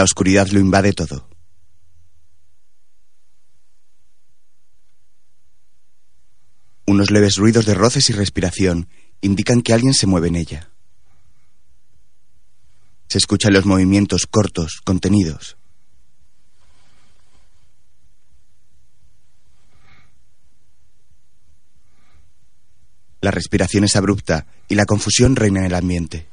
La oscuridad lo invade todo. Unos leves ruidos de roces y respiración indican que alguien se mueve en ella. Se escuchan los movimientos cortos, contenidos. La respiración es abrupta y la confusión reina en el ambiente.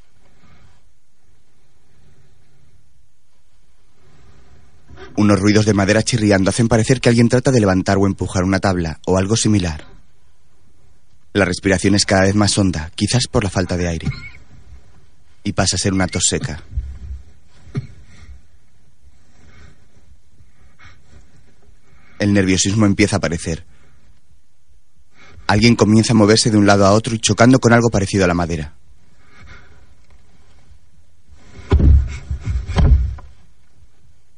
Unos ruidos de madera chirriando hacen parecer que alguien trata de levantar o empujar una tabla o algo similar. La respiración es cada vez más honda, quizás por la falta de aire. Y pasa a ser una tos seca. El nerviosismo empieza a aparecer. Alguien comienza a moverse de un lado a otro y chocando con algo parecido a la madera.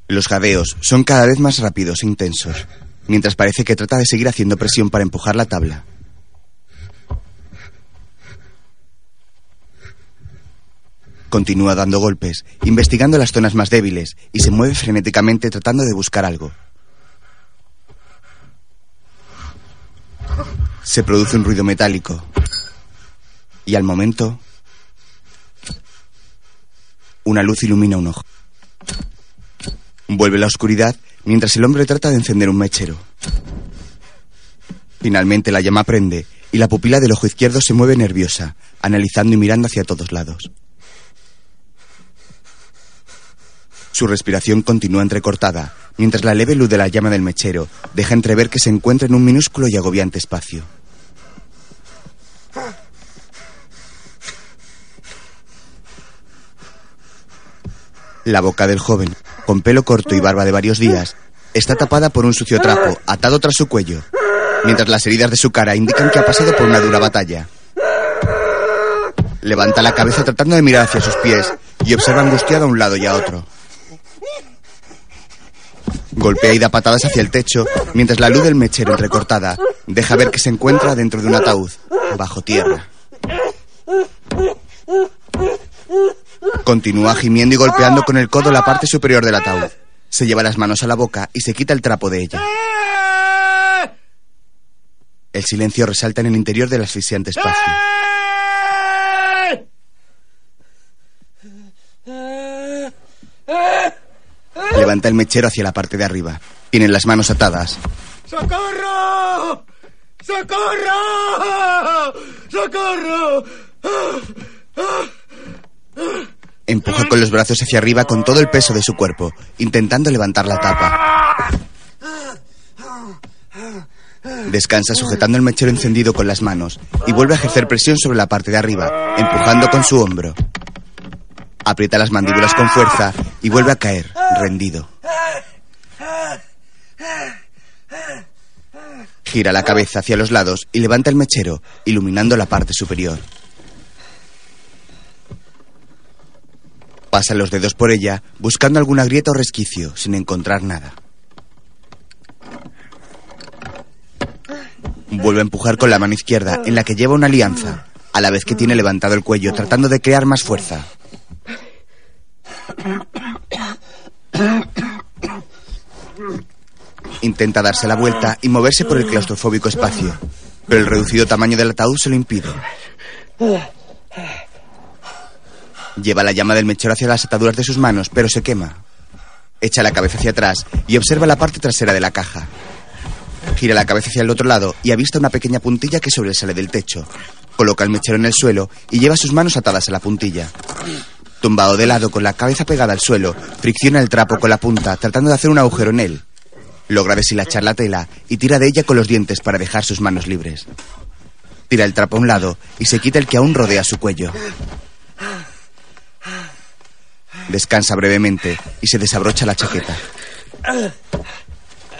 Los jadeos son cada vez más rápidos e intensos, mientras parece que trata de seguir haciendo presión para empujar la tabla. Continúa dando golpes, investigando las zonas más débiles y se mueve frenéticamente tratando de buscar algo. Se produce un ruido metálico. Y al momento, una luz ilumina un ojo. Vuelve la oscuridad mientras el hombre trata de encender un mechero. Finalmente la llama prende y la pupila del ojo izquierdo se mueve nerviosa, analizando y mirando hacia todos lados. Su respiración continúa entrecortada, mientras la leve luz de la llama del mechero deja entrever que se encuentra en un minúsculo y agobiante espacio. La boca del joven, con pelo corto y barba de varios días, está tapada por un sucio trapo atado tras su cuello, mientras las heridas de su cara indican que ha pasado por una dura batalla. Levanta la cabeza tratando de mirar hacia sus pies y observa angustiado a un lado y a otro. Golpea y da patadas hacia el techo mientras la luz del mechero entrecortada deja ver que se encuentra dentro de un ataúd, bajo tierra. Continúa gimiendo y golpeando con el codo la parte superior del ataúd. Se lleva las manos a la boca y se quita el trapo de ella. El silencio resalta en el interior del asfixiante espacio. Levanta el mechero hacia la parte de arriba. Tienen las manos atadas. ¡Socorro! ¡Socorro! ¡Socorro! Empuja con los brazos hacia arriba con todo el peso de su cuerpo, intentando levantar la tapa. Descansa sujetando el mechero encendido con las manos y vuelve a ejercer presión sobre la parte de arriba, empujando con su hombro. Aprieta las mandíbulas con fuerza y vuelve a caer, rendido. Gira la cabeza hacia los lados y levanta el mechero, iluminando la parte superior. Pasa los dedos por ella, buscando alguna grieta o resquicio, sin encontrar nada. Vuelve a empujar con la mano izquierda, en la que lleva una alianza, a la vez que tiene levantado el cuello, tratando de crear más fuerza. Intenta darse la vuelta y moverse por el claustrofóbico espacio, pero el reducido tamaño del ataúd se lo impide. Lleva la llama del mechero hacia las ataduras de sus manos, pero se quema. Echa la cabeza hacia atrás y observa la parte trasera de la caja. Gira la cabeza hacia el otro lado y avista una pequeña puntilla que sobresale del techo. Coloca el mechero en el suelo y lleva sus manos atadas a la puntilla. Tumbado de lado con la cabeza pegada al suelo, fricciona el trapo con la punta tratando de hacer un agujero en él. Logra deshilachar la tela y tira de ella con los dientes para dejar sus manos libres. Tira el trapo a un lado y se quita el que aún rodea su cuello. Descansa brevemente y se desabrocha la chaqueta.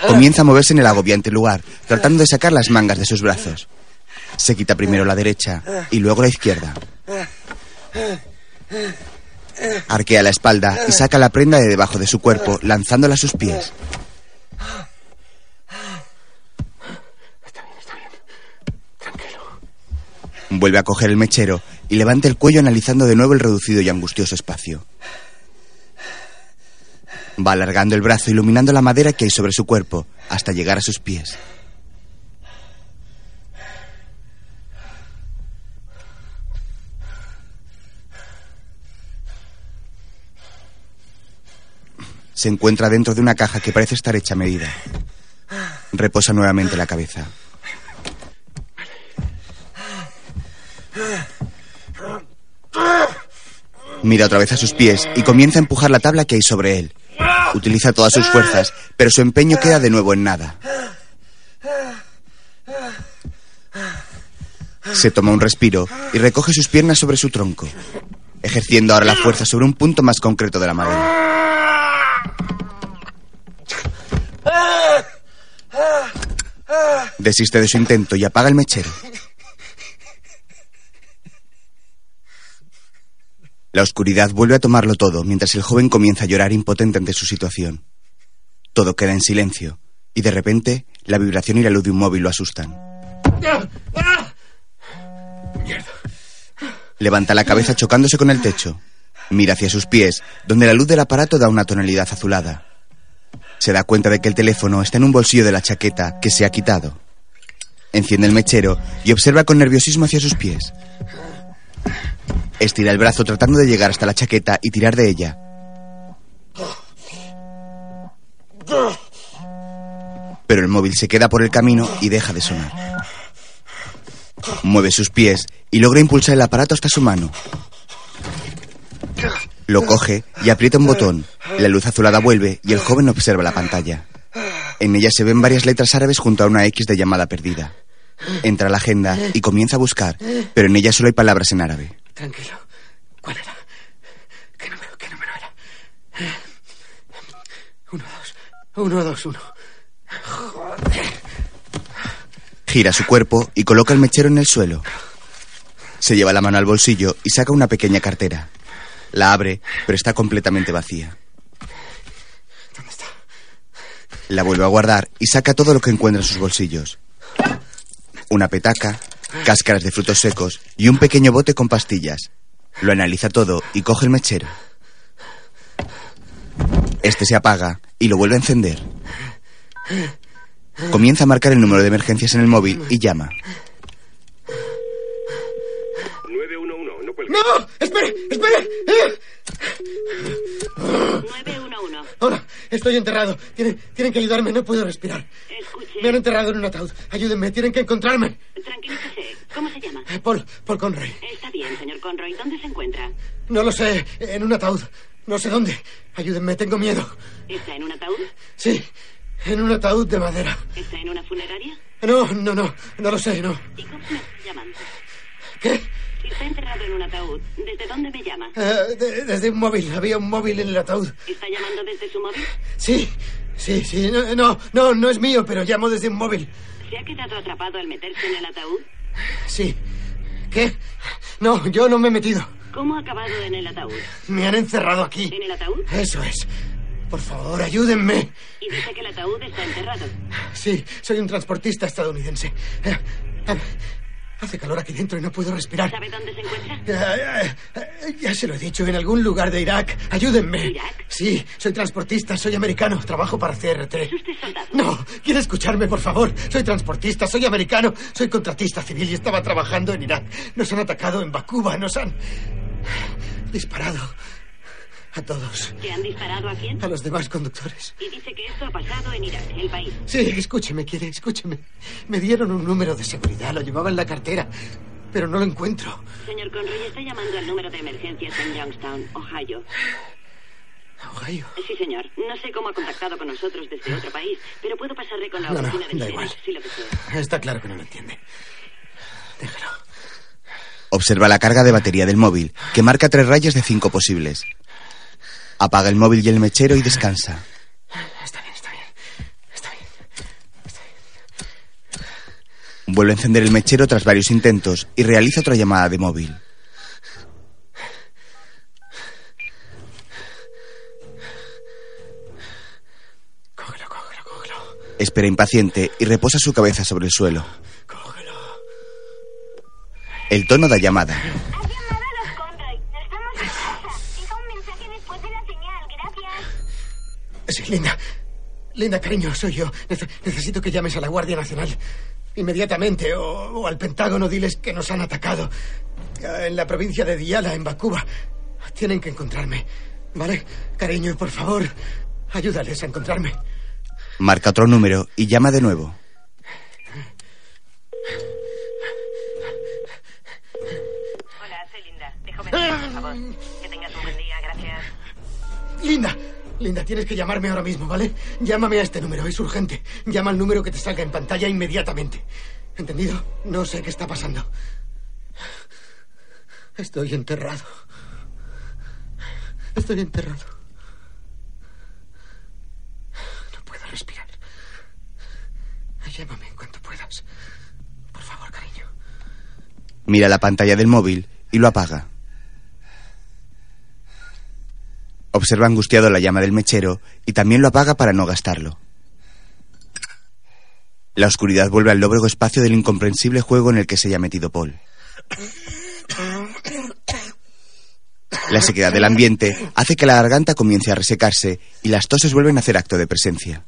Comienza a moverse en el agobiante lugar, tratando de sacar las mangas de sus brazos. Se quita primero la derecha y luego la izquierda. Arquea la espalda y saca la prenda de debajo de su cuerpo, lanzándola a sus pies. Vuelve a coger el mechero y levanta el cuello analizando de nuevo el reducido y angustioso espacio. Va alargando el brazo, iluminando la madera que hay sobre su cuerpo, hasta llegar a sus pies. Se encuentra dentro de una caja que parece estar hecha a medida. Reposa nuevamente la cabeza. Mira otra vez a sus pies y comienza a empujar la tabla que hay sobre él. Utiliza todas sus fuerzas, pero su empeño queda de nuevo en nada. Se toma un respiro y recoge sus piernas sobre su tronco, ejerciendo ahora la fuerza sobre un punto más concreto de la madera. Desiste de su intento y apaga el mechero. La oscuridad vuelve a tomarlo todo mientras el joven comienza a llorar impotente ante su situación. Todo queda en silencio y de repente la vibración y la luz de un móvil lo asustan. Levanta la cabeza chocándose con el techo. Mira hacia sus pies, donde la luz del aparato da una tonalidad azulada. Se da cuenta de que el teléfono está en un bolsillo de la chaqueta que se ha quitado. Enciende el mechero y observa con nerviosismo hacia sus pies. Estira el brazo tratando de llegar hasta la chaqueta y tirar de ella. Pero el móvil se queda por el camino y deja de sonar. Mueve sus pies y logra impulsar el aparato hasta su mano. Lo coge y aprieta un botón. La luz azulada vuelve y el joven observa la pantalla. En ella se ven varias letras árabes junto a una X de llamada perdida. Entra a la agenda y comienza a buscar, pero en ella solo hay palabras en árabe. Tranquilo. ¿Cuál era? ¿Qué número, qué número era? Uno, dos. Uno, dos, uno. Gira su cuerpo y coloca el mechero en el suelo. Se lleva la mano al bolsillo y saca una pequeña cartera. La abre, pero está completamente vacía. ¿Dónde está? La vuelve a guardar y saca todo lo que encuentra en sus bolsillos. Una petaca, cáscaras de frutos secos y un pequeño bote con pastillas. Lo analiza todo y coge el mechero. Este se apaga y lo vuelve a encender. Comienza a marcar el número de emergencias en el móvil y llama. 911, no. ¡Espere! ¡Espere! ¡Eh! 911. Hola, estoy enterrado. Tienen, tienen que ayudarme, no puedo respirar. Escuche. Me han enterrado en un ataúd. Ayúdenme, tienen que encontrarme. Tranquilícese. ¿Cómo se llama? Paul, Paul Conroy. Está bien, señor Conroy. ¿Dónde se encuentra? No lo sé, en un ataúd. No sé dónde. Ayúdenme, tengo miedo. ¿Está en un ataúd? Sí, en un ataúd de madera. ¿Está en una funeraria? No, no, no, no lo sé, no. ¿Y cómo me llamando? ¿Qué? Está enterrado en un ataúd, ¿desde dónde me llama? Eh, de- desde un móvil, había un móvil en el ataúd. ¿Está llamando desde su móvil? Sí, sí, sí, no, no, no, no es mío, pero llamo desde un móvil. ¿Se ha quedado atrapado al meterse en el ataúd? Sí. ¿Qué? No, yo no me he metido. ¿Cómo ha acabado en el ataúd? Me han encerrado aquí. ¿En el ataúd? Eso es. Por favor, ayúdenme. Y dice que el ataúd está enterrado. Sí, soy un transportista estadounidense. Hace calor aquí dentro y no puedo respirar. ¿Sabe dónde se encuentra? Ya se lo he dicho, en algún lugar de Irak. Ayúdenme. ¿Irak? Sí, soy transportista, soy americano, trabajo para CRT. ¿Es usted soldado? No, quiere escucharme, por favor. Soy transportista, soy americano, soy contratista civil y estaba trabajando en Irak. Nos han atacado en Bakuba, nos han disparado a todos, ¿Que han disparado a quién? a los demás conductores. Y dice que esto ha pasado en Irak, el país. Sí, escúcheme, quiere, escúcheme. Me dieron un número de seguridad, lo llevaba en la cartera, pero no lo encuentro. Señor Conroy está llamando al número de emergencias en Youngstown, Ohio. Ohio. Sí, señor. No sé cómo ha contactado con nosotros desde otro país, pero puedo pasarle con la No, no, oficina del da igual. si lo desea. Está claro que no lo entiende. Déjalo. Observa la carga de batería del móvil, que marca tres rayas de cinco posibles. Apaga el móvil y el mechero y descansa. Está bien, está bien. Está bien. Vuelve a encender el mechero tras varios intentos y realiza otra llamada de móvil. Cógelo, cógelo, cógelo. Espera impaciente y reposa su cabeza sobre el suelo. Cógelo. El tono da llamada. Sí, Linda. Linda, cariño, soy yo. Nece- necesito que llames a la Guardia Nacional. Inmediatamente. O, o al Pentágono diles que nos han atacado. En la provincia de Diyala, en Bakuba. Tienen que encontrarme. ¿Vale? Cariño, por favor. Ayúdales a encontrarme. Marca otro número y llama de nuevo. Hola, soy Linda. Déjame por favor. Que tengas un buen día, gracias. Linda. Linda, tienes que llamarme ahora mismo, ¿vale? Llámame a este número, es urgente. Llama al número que te salga en pantalla inmediatamente. ¿Entendido? No sé qué está pasando. Estoy enterrado. Estoy enterrado. No puedo respirar. Llámame en cuanto puedas. Por favor, cariño. Mira la pantalla del móvil y lo apaga. Observa angustiado la llama del mechero y también lo apaga para no gastarlo. La oscuridad vuelve al lóbrego espacio del incomprensible juego en el que se haya metido Paul. La sequedad del ambiente hace que la garganta comience a resecarse y las toses vuelven a hacer acto de presencia.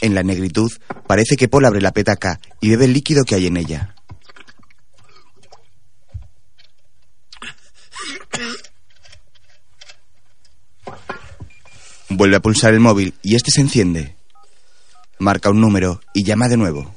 En la negritud parece que Paul abre la petaca y bebe el líquido que hay en ella. Vuelve a pulsar el móvil y este se enciende. Marca un número y llama de nuevo.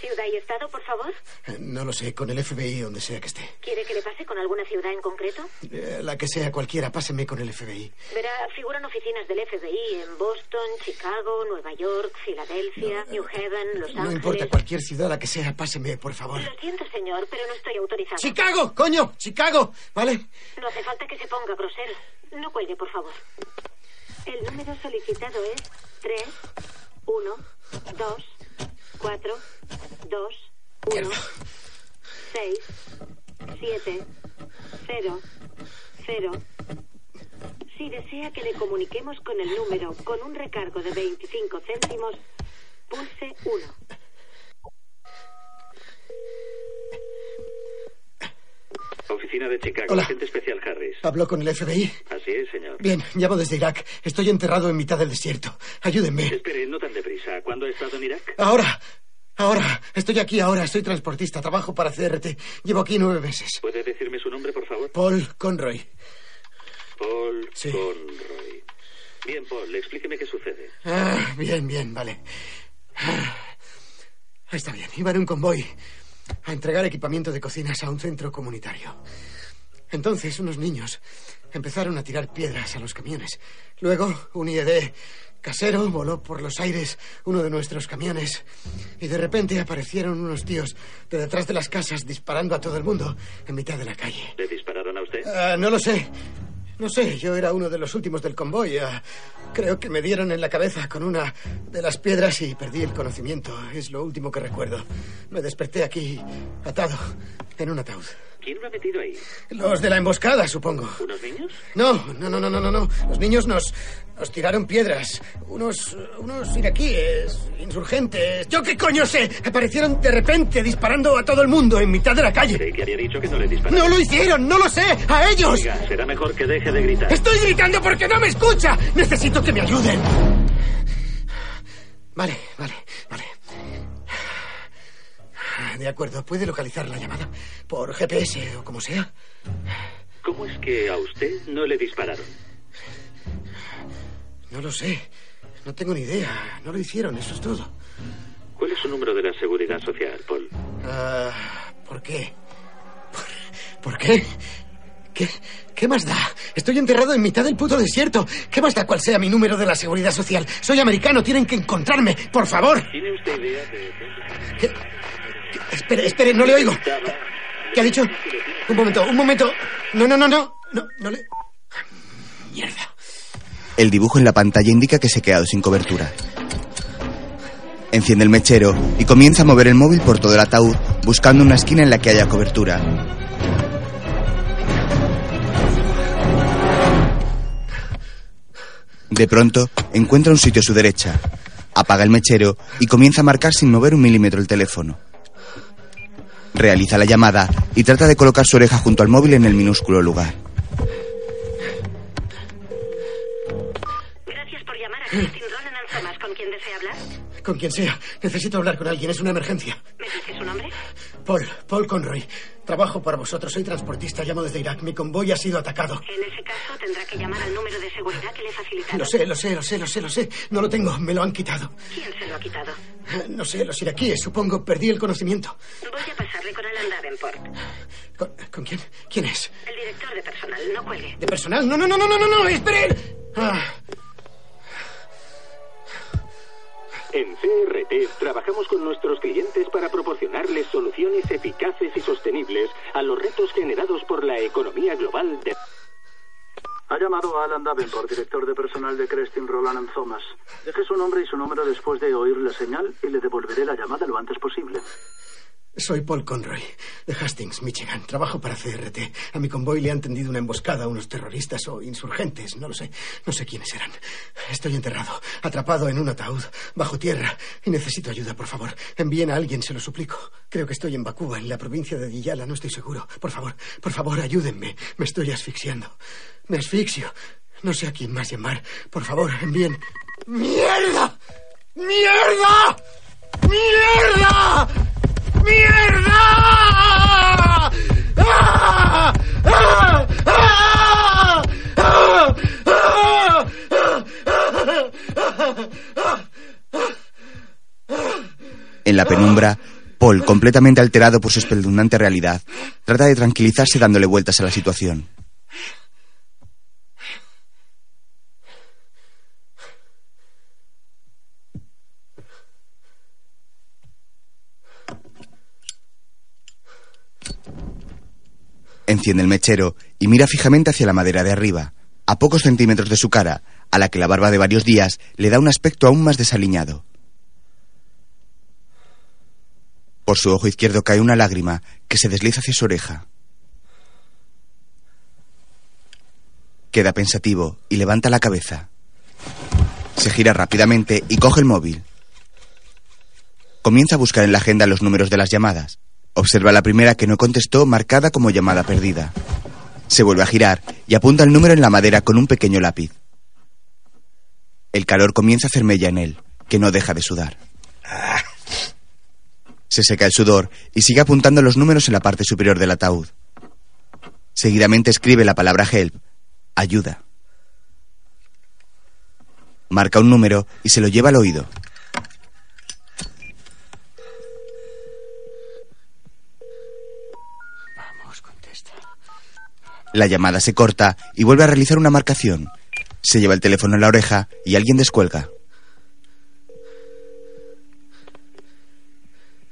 Ciudad y estado, por favor. Eh, No lo sé, con el FBI, donde sea que esté. ¿Quiere que le pase con alguna ciudad en concreto? Eh, La que sea cualquiera, páseme con el FBI. Verá, figuran oficinas del FBI en Boston, Chicago, Nueva York, Filadelfia, New Haven, Los No Ángeles. importa cualquier ciudad, la que sea, páseme, por favor. Lo siento, señor, pero no estoy autorizado. ¡Chicago! ¡Coño! ¡Chicago! ¿Vale? No hace falta que se ponga grosero. No cuelgue, por favor. El número solicitado es 3, 1, 2, 4, 2, 1, 6, 7, 0, 0. Si desea que le comuniquemos con el número con un recargo de 25 céntimos, pulse 1. Oficina de Chicago, Hola. agente especial Harris. ¿Habló con el FBI? Así es, señor. Bien, llamo desde Irak. Estoy enterrado en mitad del desierto. Ayúdenme. Espere, no tan deprisa. ¿Cuándo ha estado en Irak? Ahora. Ahora. Estoy aquí ahora. Soy transportista. Trabajo para CRT. Llevo aquí nueve meses. ¿Puede decirme su nombre, por favor? Paul Conroy. Paul Sí. Conroy. Bien, Paul, explíqueme qué sucede. Ah, bien, bien, vale. Ah, está bien. Iba en un convoy a entregar equipamiento de cocinas a un centro comunitario. Entonces unos niños empezaron a tirar piedras a los camiones. Luego un IED casero voló por los aires uno de nuestros camiones y de repente aparecieron unos tíos de detrás de las casas disparando a todo el mundo en mitad de la calle. ¿Le dispararon a usted? Ah, no lo sé. No sé, yo era uno de los últimos del convoy. Ah, creo que me dieron en la cabeza con una de las piedras y perdí el conocimiento. Es lo último que recuerdo. Me desperté aquí, atado, en un ataúd. ¿Quién lo ha metido ahí? Los de la emboscada, supongo. ¿Unos niños? No, no, no, no, no, no, no. Los niños nos, nos tiraron piedras. Unos, unos iraquíes, insurgentes. ¿Yo qué coño sé? Aparecieron de repente disparando a todo el mundo en mitad de la calle. Creí que había dicho que no le dispararon. ¡No lo hicieron! ¡No lo sé! ¡A ellos! Oiga, será mejor que deje de gritar. ¡Estoy gritando porque no me escucha! ¡Necesito que me ayuden! Vale, vale, vale. De acuerdo, ¿puede localizar la llamada? Por GPS o como sea. ¿Cómo es que a usted no le dispararon? No lo sé. No tengo ni idea. No lo hicieron, eso es todo. ¿Cuál es su número de la seguridad social, Paul? Ah, ¿Por qué? ¿Por, por qué? qué? ¿Qué más da? Estoy enterrado en mitad del puto desierto. ¿Qué más da cuál sea mi número de la seguridad social? Soy americano, tienen que encontrarme. Por favor. ¿Tiene usted idea de ¿Qué? Espere, espere, no le oigo. ¿Qué ha dicho? Un momento, un momento. No, no, no, no. No, no le. Mierda. El dibujo en la pantalla indica que se ha quedado sin cobertura. Enciende el mechero y comienza a mover el móvil por todo el ataúd, buscando una esquina en la que haya cobertura. De pronto, encuentra un sitio a su derecha. Apaga el mechero y comienza a marcar sin mover un milímetro el teléfono. Realiza la llamada y trata de colocar su oreja junto al móvil en el minúsculo lugar. Gracias por llamar a Christine Ronan Anzamas. ¿Con quién desea hablar? Con quien sea. Necesito hablar con alguien. Es una emergencia. ¿Me dice su nombre? Paul. Paul Conroy. Trabajo para vosotros. Soy transportista. Llamo desde Irak. Mi convoy ha sido atacado. En ese caso tendrá que llamar al número de seguridad que le facilitaron. Lo sé, lo sé, lo sé, lo sé, lo sé. No lo tengo. Me lo han quitado. ¿Quién se lo ha quitado? No sé, los iraquíes. Supongo. Perdí el conocimiento. Voy a pasarle con Alan Davenport. ¿Con, con quién? ¿Quién es? El director de personal. No cuelgue. ¿De personal? No, no, no, no, no, no, no. Esperen. Ah. En CRT trabajamos con nuestros clientes para proporcionarles soluciones eficaces y sostenibles a los retos generados por la economía global de... Ha llamado a Alan Davenport, director de personal de Crestin Roland Thomas. Deje su nombre y su número después de oír la señal y le devolveré la llamada lo antes posible. Soy Paul Conroy, de Hastings, Michigan. Trabajo para CRT. A mi convoy le han tendido una emboscada a unos terroristas o insurgentes. No lo sé. No sé quiénes eran. Estoy enterrado, atrapado en un ataúd, bajo tierra, y necesito ayuda, por favor. Envíen a alguien, se lo suplico. Creo que estoy en Bakuba, en la provincia de Diyala. No estoy seguro. Por favor, por favor, ayúdenme. Me estoy asfixiando. Me asfixio. No sé a quién más llamar. Por favor, envíen. ¡Mierda! ¡Mierda! ¡Mierda! ¡Ah! ¡Ah! En la penumbra, Paul, completamente alterado por su espeluznante realidad, trata de tranquilizarse dándole vueltas a la situación. Enciende el mechero y mira fijamente hacia la madera de arriba, a pocos centímetros de su cara, a la que la barba de varios días le da un aspecto aún más desaliñado. Por su ojo izquierdo cae una lágrima que se desliza hacia su oreja. Queda pensativo y levanta la cabeza. Se gira rápidamente y coge el móvil. Comienza a buscar en la agenda los números de las llamadas. Observa la primera que no contestó marcada como llamada perdida. Se vuelve a girar y apunta el número en la madera con un pequeño lápiz. El calor comienza a hacer mella en él, que no deja de sudar. Se seca el sudor y sigue apuntando los números en la parte superior del ataúd. Seguidamente escribe la palabra help, ayuda. Marca un número y se lo lleva al oído. La llamada se corta y vuelve a realizar una marcación. Se lleva el teléfono en la oreja y alguien descuelga.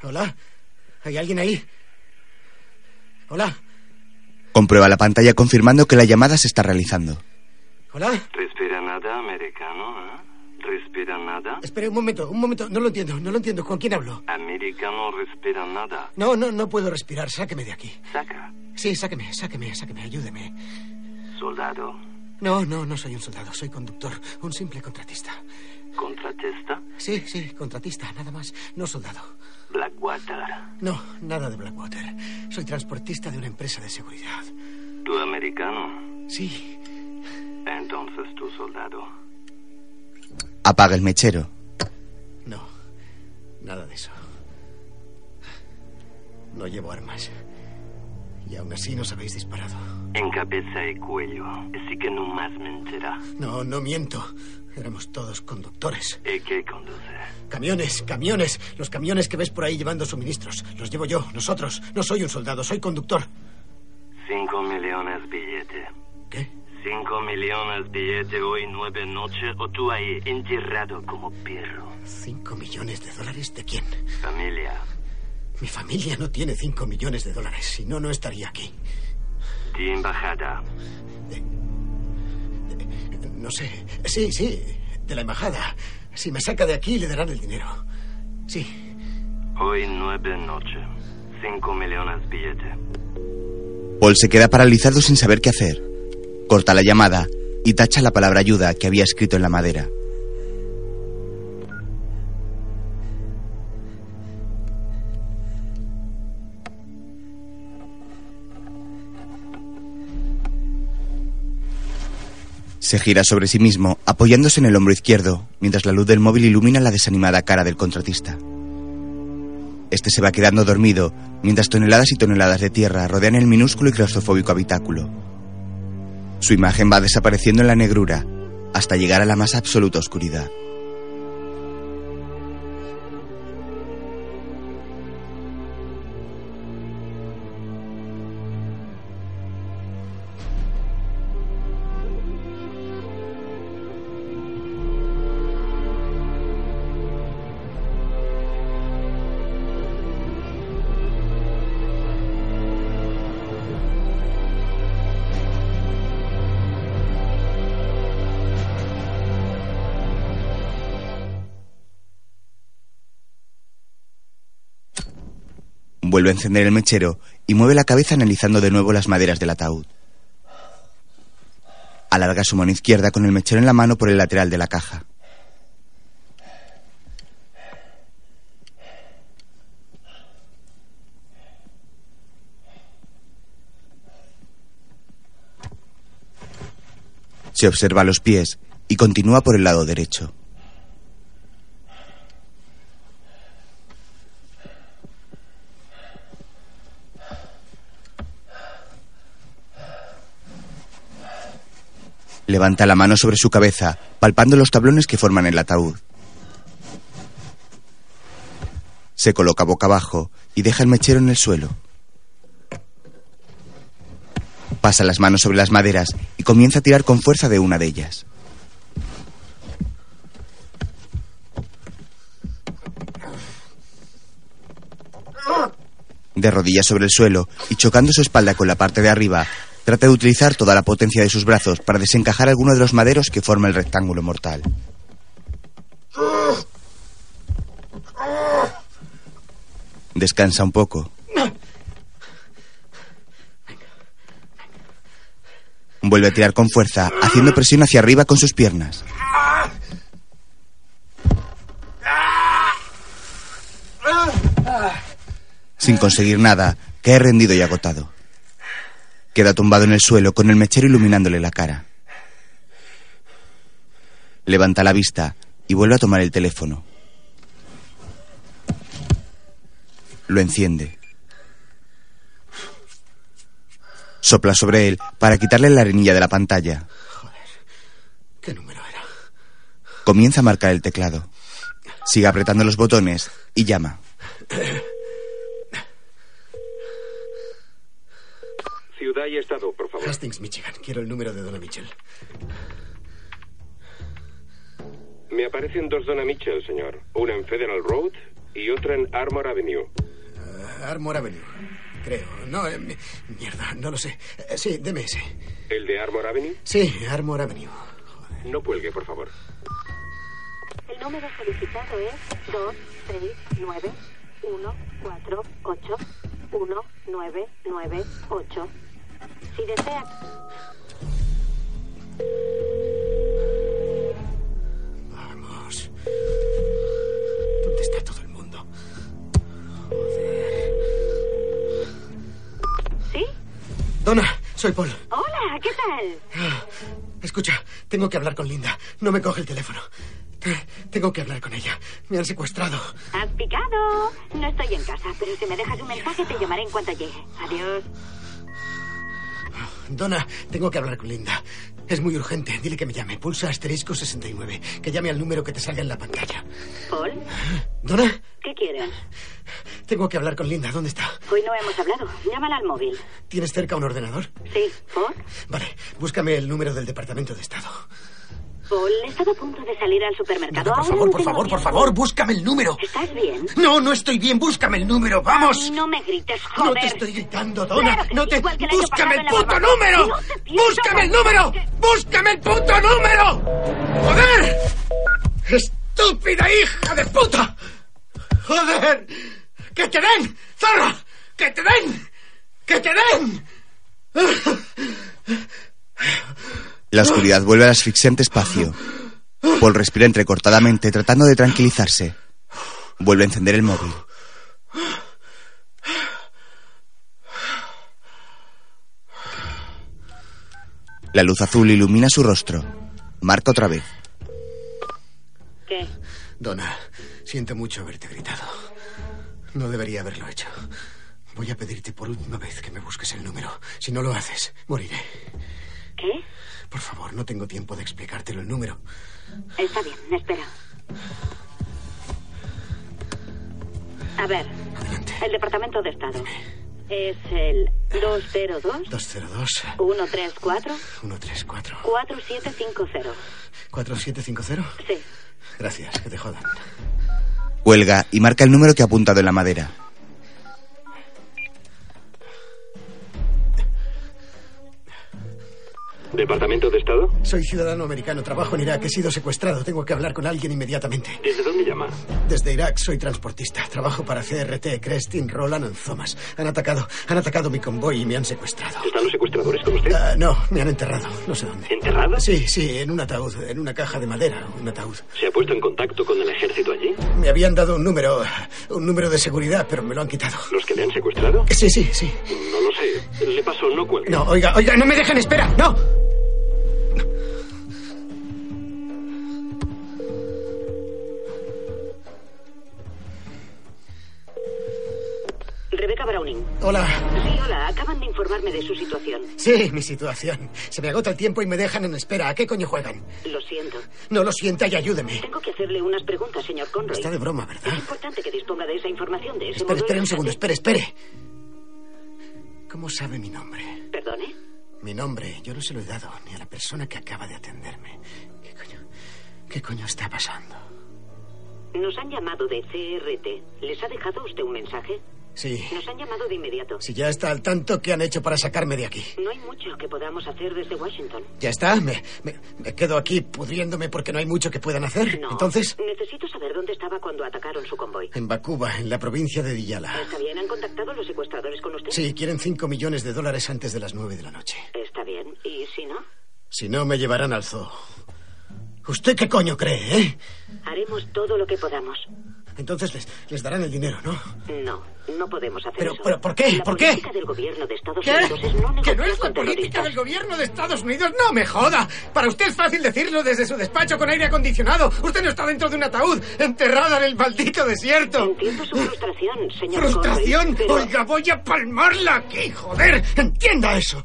Hola. ¿Hay alguien ahí? Hola. Comprueba la pantalla confirmando que la llamada se está realizando. Hola. ¿Respira nada, americano? ¿eh? ¿Respira nada? Espere un momento, un momento. No lo entiendo, no lo entiendo. ¿Con quién hablo? Americano respira nada. No, no, no puedo respirar. Sáqueme de aquí. Saca. Sí, sáqueme, sáqueme, sáqueme. Ayúdeme. Soldado. No, no, no soy un soldado. Soy conductor. Un simple contratista. Contratista. Sí, sí, contratista, nada más. No soldado. Blackwater. No, nada de Blackwater. Soy transportista de una empresa de seguridad. ¿Tú americano? Sí. Entonces tú soldado. Apaga el mechero. No, nada de eso. No llevo armas. Y aún así nos habéis disparado. En cabeza y cuello. Así que no más mentirá. No, no miento. Éramos todos conductores. ¿Y qué conduce? Camiones, camiones. Los camiones que ves por ahí llevando suministros. Los llevo yo, nosotros. No soy un soldado, soy conductor. Cinco millones billete. ¿Qué? Cinco millones billete hoy nueve noches o tú ahí enterrado como perro. ¿Cinco millones de dólares de quién? Familia. Mi familia no tiene cinco millones de dólares. Si no, no estaría aquí. De embajada. No sé. Sí, sí. De la embajada. Si me saca de aquí, le darán el dinero. Sí. Hoy nueve noches. Cinco millones billete. Paul se queda paralizado sin saber qué hacer. Corta la llamada y tacha la palabra ayuda que había escrito en la madera. Se gira sobre sí mismo, apoyándose en el hombro izquierdo, mientras la luz del móvil ilumina la desanimada cara del contratista. Este se va quedando dormido, mientras toneladas y toneladas de tierra rodean el minúsculo y claustrofóbico habitáculo. Su imagen va desapareciendo en la negrura, hasta llegar a la más absoluta oscuridad. Vuelve a encender el mechero y mueve la cabeza analizando de nuevo las maderas del ataúd. Alarga su mano izquierda con el mechero en la mano por el lateral de la caja. Se observa los pies y continúa por el lado derecho. Levanta la mano sobre su cabeza, palpando los tablones que forman el ataúd. Se coloca boca abajo y deja el mechero en el suelo. Pasa las manos sobre las maderas y comienza a tirar con fuerza de una de ellas. De rodillas sobre el suelo y chocando su espalda con la parte de arriba, Trata de utilizar toda la potencia de sus brazos para desencajar alguno de los maderos que forma el rectángulo mortal. Descansa un poco. Vuelve a tirar con fuerza, haciendo presión hacia arriba con sus piernas. Sin conseguir nada, cae rendido y agotado. Queda tumbado en el suelo con el mechero iluminándole la cara. Levanta la vista y vuelve a tomar el teléfono. Lo enciende. Sopla sobre él para quitarle la arenilla de la pantalla. Joder. ¿Qué número era? Comienza a marcar el teclado. Sigue apretando los botones y llama. Ciudad y estado, por favor. Hastings, Michigan. Quiero el número de Donna Mitchell. Me aparecen dos Donna Mitchell, señor. Una en Federal Road y otra en Armor Avenue. Uh, Armor Avenue. Creo. No, eh, mierda, no lo sé. Eh, sí, deme ese. ¿El de Armor Avenue? Sí, Armor Avenue. Joder. No cuelgue, por favor. El número solicitado es 269 148 1998. Si desea. Vamos. ¿Dónde está todo el mundo? Joder. ¿Sí? Donna, soy Paul. Hola, ¿qué tal? Escucha, tengo que hablar con Linda. No me coge el teléfono. Tengo que hablar con ella. Me han secuestrado. Has picado. No estoy en casa, pero si me dejas un mensaje te llamaré en cuanto llegue. Adiós. Donna, tengo que hablar con Linda. Es muy urgente. Dile que me llame. Pulsa asterisco 69. Que llame al número que te salga en la pantalla. ¿Paul? ¿Donna? ¿Qué quieres? Tengo que hablar con Linda. ¿Dónde está? Hoy no hemos hablado. Llámala al móvil. ¿Tienes cerca un ordenador? Sí. ¿Por? Vale. Búscame el número del Departamento de Estado. Paul, he estado a punto de salir al supermercado. No, por favor, por favor, por favor, búscame el número. ¿Estás bien? No, no estoy bien. Búscame el número. ¡Vamos! No me grites, joder. No te estoy gritando, Donna. Claro no te... ¡Búscame el puto número! No ¡Búscame el número! ¡Búscame el puto número! ¡Joder! ¡Estúpida hija de puta! ¡Joder! ¡Que te den! ¡Zorra! ¡Que te den! ¡Que te den! La oscuridad vuelve al asfixiante espacio. Paul respira entrecortadamente, tratando de tranquilizarse. Vuelve a encender el móvil. La luz azul ilumina su rostro. Marca otra vez. ¿Qué? Donna, siento mucho haberte gritado. No debería haberlo hecho. Voy a pedirte por última vez que me busques el número. Si no lo haces, moriré. Por favor, no tengo tiempo de explicártelo el número. Está bien, espera. A ver, Adelante. el Departamento de Estado. Es el 202 202 134 134 4750. 4750. Sí. Gracias, que te jodan. Cuelga y marca el número que ha apuntado en la madera. ¿Departamento de Estado? Soy ciudadano americano, trabajo en Irak, he sido secuestrado, tengo que hablar con alguien inmediatamente. ¿Desde dónde llama? Desde Irak soy transportista, trabajo para CRT, Crestin, Roland and Thomas. Han atacado, han atacado mi convoy y me han secuestrado. ¿Están los secuestradores con usted? Ah, no, me han enterrado, no sé dónde. ¿Enterrado? Sí, sí, en un ataúd, en una caja de madera, un ataúd. ¿Se ha puesto en contacto con el ejército allí? Me habían dado un número, un número de seguridad, pero me lo han quitado. ¿Los que le han secuestrado? Sí, sí, sí. No lo sé. Le paso, no cuelgue. No, oiga, oiga, no me dejen, espera, no. Rebecca Browning. Hola. Sí, hola. Acaban de informarme de su situación. Sí, mi situación. Se me agota el tiempo y me dejan en espera. ¿A qué coño juegan? Lo siento. No lo sienta y ayúdeme. Tengo que hacerle unas preguntas, señor Conroy. Está de broma, ¿verdad? Es importante que disponga de esa información de ese Espere, espere un segundo, espere, espere. ¿Cómo sabe mi nombre? ¿Perdone? Mi nombre, yo no se lo he dado ni a la persona que acaba de atenderme. ¿Qué coño? ¿Qué coño está pasando? Nos han llamado de CRT. ¿Les ha dejado usted un mensaje? Sí. Nos han llamado de inmediato. Si ya está al tanto, ¿qué han hecho para sacarme de aquí? No hay mucho que podamos hacer desde Washington. ¿Ya está? ¿Me, me, me quedo aquí pudriéndome porque no hay mucho que puedan hacer? No. Entonces, Necesito saber dónde estaba cuando atacaron su convoy. en Bakuba, en la provincia de Diyala. ¿Está bien? ¿Han contactado a los secuestradores con usted? Sí, quieren cinco millones de dólares antes de las nueve de la noche. Está bien. ¿Y si no? Si no, me llevarán al zoo. ¿Usted qué coño cree, eh? Haremos todo lo que podamos. Entonces les, les darán el dinero, ¿no? No, no podemos hacer Pero- eso. pero, ¿por qué? La ¿Por qué? política del gobierno de Estados ¿Qué? Unidos es no ¿Que no es la política del gobierno de Estados Unidos? ¡No me joda! Para usted es fácil decirlo desde su despacho con aire acondicionado. Usted no está dentro de un ataúd, enterrada en el maldito desierto. Entiendo su frustración, señor ¿Frustración? Pero- Oiga, voy a palmarla aquí, joder. Entienda eso.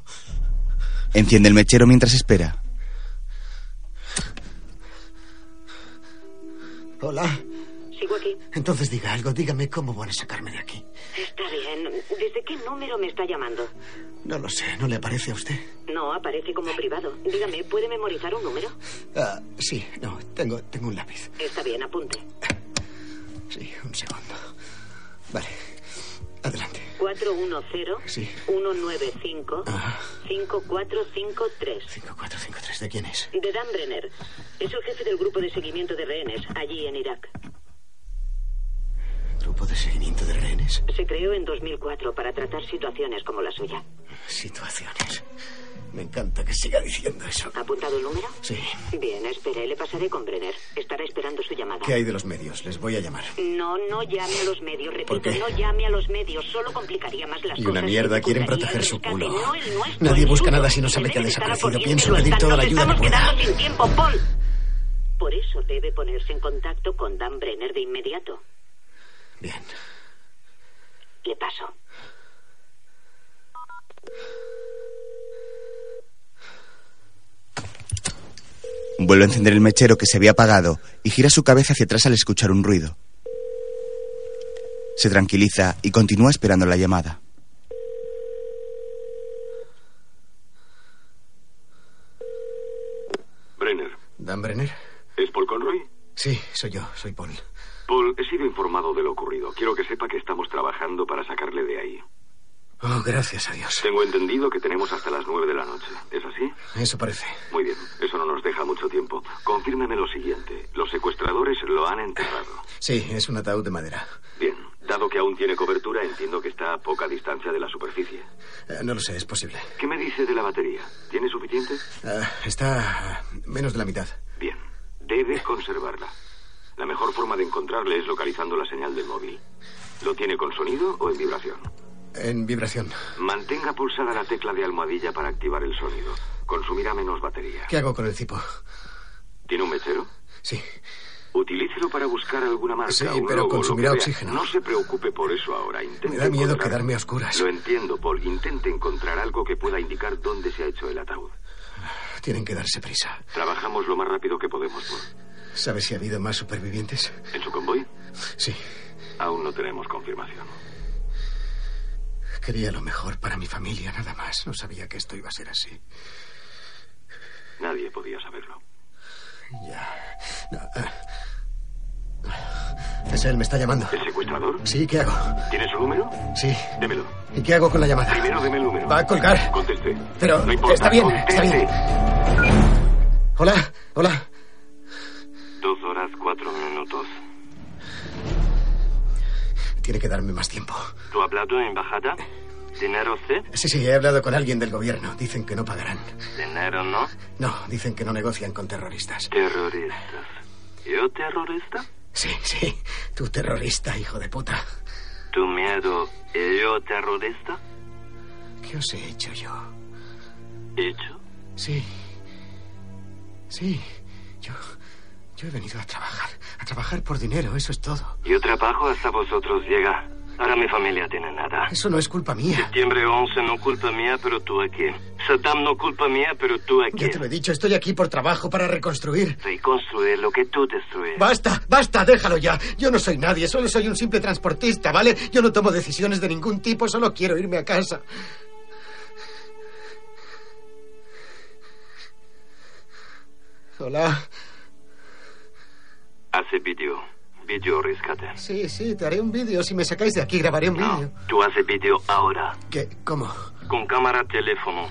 Enciende el mechero mientras espera. Hola. Aquí. Entonces diga algo, dígame cómo van a sacarme de aquí. Está bien. ¿Desde qué número me está llamando? No lo sé, ¿no le parece a usted? No, aparece como privado. Dígame, ¿puede memorizar un número? Ah, sí, no, tengo, tengo un lápiz. Está bien, apunte. Sí, un segundo. Vale. Adelante. 410 Sí. 195 Ajá. 5453. 5453, ¿de quién es? De Dan Brenner. Es el jefe del grupo de seguimiento de rehenes allí en Irak. Grupo de seguimiento de rehenes. Se creó en 2004 para tratar situaciones como la suya. Situaciones. Me encanta que siga diciendo eso. ¿Ha apuntado el número? Sí. Bien, espere, le pasaré con Brenner. Estará esperando su llamada. ¿Qué hay de los medios? Les voy a llamar. No, no llame a los medios, repito, ¿Por qué? no llame a los medios, solo complicaría más las Y cosas. una mierda, quieren proteger su culo. no el nuestro, Nadie el busca suyo. nada si no sabe que ha desaparecido. Pienso pedir toda la ayuda que pueda. sin tiempo, Paul. Por eso debe ponerse en contacto con Dan Brenner de inmediato. Bien. Le paso. Vuelve a encender el mechero que se había apagado y gira su cabeza hacia atrás al escuchar un ruido. Se tranquiliza y continúa esperando la llamada. Brenner, ¿Dan Brenner? ¿es Paul Conroy? Sí, soy yo, soy Paul. Paul, he sido informado de lo ocurrido. Quiero que sepa que estamos trabajando para sacarle de ahí. Oh, gracias a Dios. Tengo entendido que tenemos hasta las nueve de la noche. ¿Es así? Eso parece. Muy bien, eso no nos deja mucho tiempo. Confírmeme lo siguiente. Los secuestradores lo han enterrado. Sí, es un ataúd de madera. Bien, dado que aún tiene cobertura, entiendo que está a poca distancia de la superficie. Eh, no lo sé, es posible. ¿Qué me dice de la batería? ¿Tiene suficiente? Ah, está menos de la mitad. Bien, debe conservarla. La mejor forma de encontrarle es localizando la señal del móvil. ¿Lo tiene con sonido o en vibración? En vibración. Mantenga pulsada la tecla de almohadilla para activar el sonido. Consumirá menos batería. ¿Qué hago con el cipo? ¿Tiene un mechero? Sí. Utilícelo para buscar alguna marca. Sí, un pero logo, consumirá oxígeno. No se preocupe por eso ahora. Intente Me da miedo encontrar- quedarme a oscuras. Lo entiendo, Paul. Intente encontrar algo que pueda indicar dónde se ha hecho el ataúd. Tienen que darse prisa. Trabajamos lo más rápido que podemos, Paul. ¿Sabes si ha habido más supervivientes? ¿En su convoy? Sí. Aún no tenemos confirmación. Quería lo mejor para mi familia, nada más. No sabía que esto iba a ser así. Nadie podía saberlo. Ya. No, ah. Es él, me está llamando. ¿El secuestrador? Sí, ¿qué hago? ¿Tiene su número? Sí. Démelo. ¿Y qué hago con la llamada? Primero deme el número. Va a colgar. Conteste. Pero no importa. está bien, está bien. Hola, hola. Horas, cuatro minutos. Tiene que darme más tiempo. ¿Tú has hablado en embajada? ¿Dinero sí? Sí, sí, he hablado con alguien del gobierno. Dicen que no pagarán. ¿Dinero no? No, dicen que no negocian con terroristas. Terroristas. ¿Yo terrorista? Sí, sí. Tú terrorista, hijo de puta. ¿Tu miedo y yo terrorista? ¿Qué os he hecho yo? ¿Hecho? Sí. Sí. Yo. Yo he venido a trabajar. A trabajar por dinero, eso es todo. Yo trabajo hasta vosotros llega. Ahora mi familia tiene nada. Eso no es culpa mía. Septiembre 11 no culpa mía, pero tú aquí. Saddam no culpa mía, pero tú aquí. Ya te lo he dicho, estoy aquí por trabajo para reconstruir. Reconstruir lo que tú destruyes. Basta, basta, déjalo ya. Yo no soy nadie, solo soy un simple transportista, ¿vale? Yo no tomo decisiones de ningún tipo, solo quiero irme a casa. Hola. Hace vídeo. Vídeo rescate. Sí, sí, te haré un vídeo. Si me sacáis de aquí, grabaré un vídeo. Tú haces vídeo ahora. ¿Qué? ¿Cómo? Con cámara teléfono.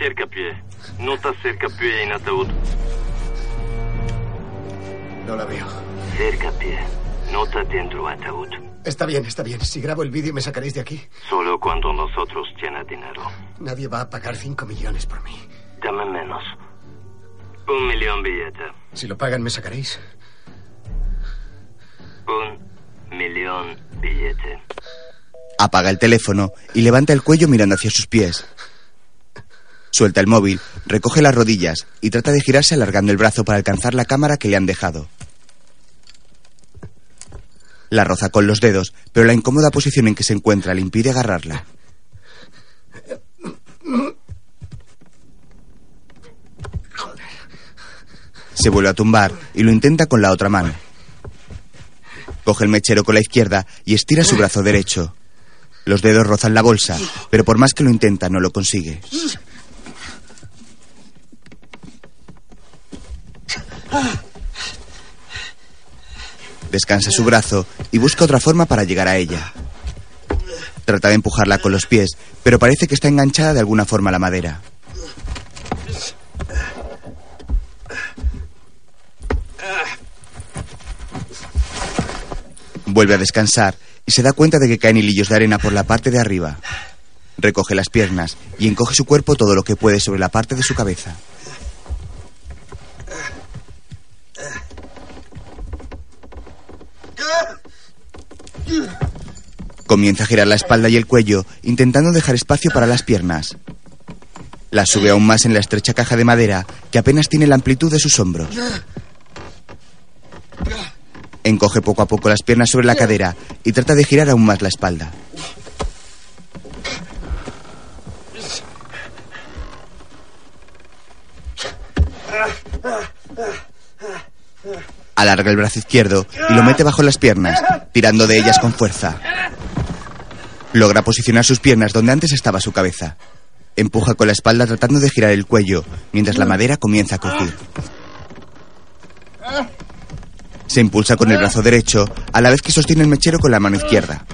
Cerca pie. Nota cerca pie en ataúd. No la veo. Cerca pie. Nota dentro ataúd. Está bien, está bien. Si grabo el vídeo, me sacaréis de aquí. Solo cuando nosotros tiene dinero. Nadie va a pagar cinco millones por mí. Dame menos. Un millón billete. Si lo pagan, me sacaréis. Un millón billete. Apaga el teléfono y levanta el cuello mirando hacia sus pies. Suelta el móvil, recoge las rodillas y trata de girarse alargando el brazo para alcanzar la cámara que le han dejado. La roza con los dedos, pero la incómoda posición en que se encuentra le impide agarrarla. Se vuelve a tumbar y lo intenta con la otra mano. Coge el mechero con la izquierda y estira su brazo derecho. Los dedos rozan la bolsa, pero por más que lo intenta no lo consigue. Descansa su brazo y busca otra forma para llegar a ella. Trata de empujarla con los pies, pero parece que está enganchada de alguna forma a la madera. Vuelve a descansar y se da cuenta de que caen hilillos de arena por la parte de arriba. Recoge las piernas y encoge su cuerpo todo lo que puede sobre la parte de su cabeza. Comienza a girar la espalda y el cuello, intentando dejar espacio para las piernas. La sube aún más en la estrecha caja de madera que apenas tiene la amplitud de sus hombros. Encoge poco a poco las piernas sobre la cadera y trata de girar aún más la espalda. Alarga el brazo izquierdo y lo mete bajo las piernas, tirando de ellas con fuerza. Logra posicionar sus piernas donde antes estaba su cabeza. Empuja con la espalda tratando de girar el cuello, mientras la madera comienza a crujir. Se impulsa con el brazo derecho, a la vez que sostiene el mechero con la mano izquierda.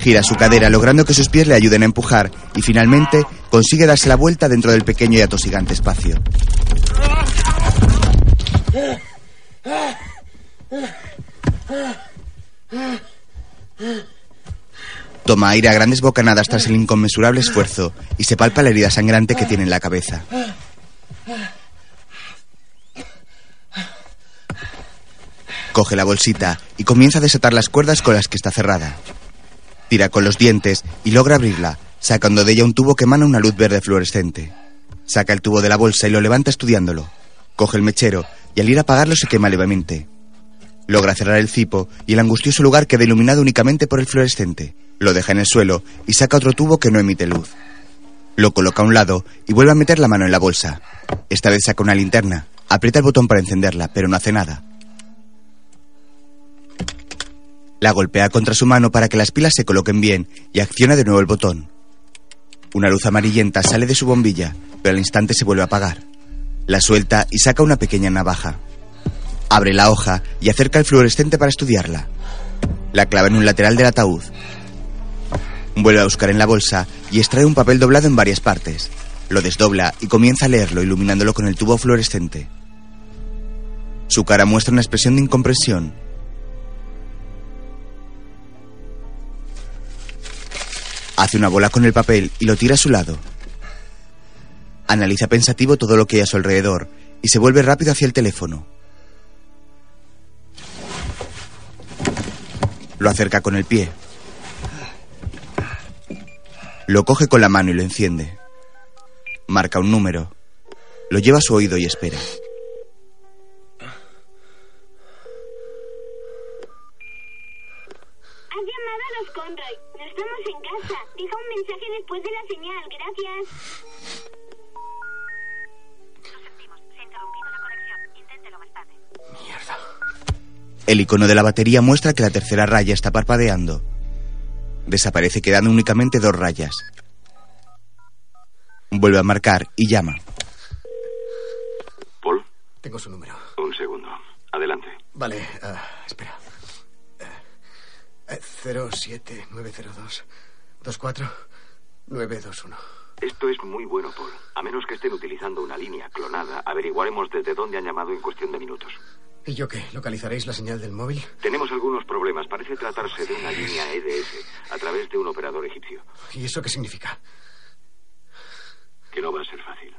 Gira su cadera, logrando que sus pies le ayuden a empujar, y finalmente consigue darse la vuelta dentro del pequeño y atosigante espacio. Toma aire a grandes bocanadas tras el inconmensurable esfuerzo y se palpa la herida sangrante que tiene en la cabeza. Coge la bolsita y comienza a desatar las cuerdas con las que está cerrada. Tira con los dientes y logra abrirla, sacando de ella un tubo que emana una luz verde fluorescente. Saca el tubo de la bolsa y lo levanta estudiándolo. Coge el mechero y al ir a apagarlo se quema levemente. Logra cerrar el cipo y el angustioso lugar queda iluminado únicamente por el fluorescente. Lo deja en el suelo y saca otro tubo que no emite luz. Lo coloca a un lado y vuelve a meter la mano en la bolsa. Esta vez saca una linterna. Aprieta el botón para encenderla, pero no hace nada. La golpea contra su mano para que las pilas se coloquen bien y acciona de nuevo el botón. Una luz amarillenta sale de su bombilla, pero al instante se vuelve a apagar. La suelta y saca una pequeña navaja. Abre la hoja y acerca el fluorescente para estudiarla. La clava en un lateral del ataúd. Vuelve a buscar en la bolsa y extrae un papel doblado en varias partes. Lo desdobla y comienza a leerlo iluminándolo con el tubo fluorescente. Su cara muestra una expresión de incomprensión. Hace una bola con el papel y lo tira a su lado. Analiza pensativo todo lo que hay a su alrededor y se vuelve rápido hacia el teléfono. Lo acerca con el pie. Lo coge con la mano y lo enciende. Marca un número. Lo lleva a su oído y espera. Has llamado a los Conroy. Estamos en casa. Deja un mensaje después de la señal. Gracias. Lo sentimos. Se ha interrumpido la conexión. Inténtelo más tarde. Mierda. El icono de la batería muestra que la tercera raya está parpadeando. Desaparece quedando únicamente dos rayas. Vuelve a marcar y llama. Paul, Tengo su número. un segundo. Adelante. Vale, ah, espera. Eh, eh, 07902 24921. Esto es muy bueno, Paul. A menos que estén utilizando una línea clonada, averiguaremos desde dónde han llamado en cuestión de minutos. ¿Y yo qué? ¿Localizaréis la señal del móvil? Tenemos algunos problemas. Parece tratarse de una línea EDS a través de un operador egipcio. ¿Y eso qué significa? Que no va a ser fácil.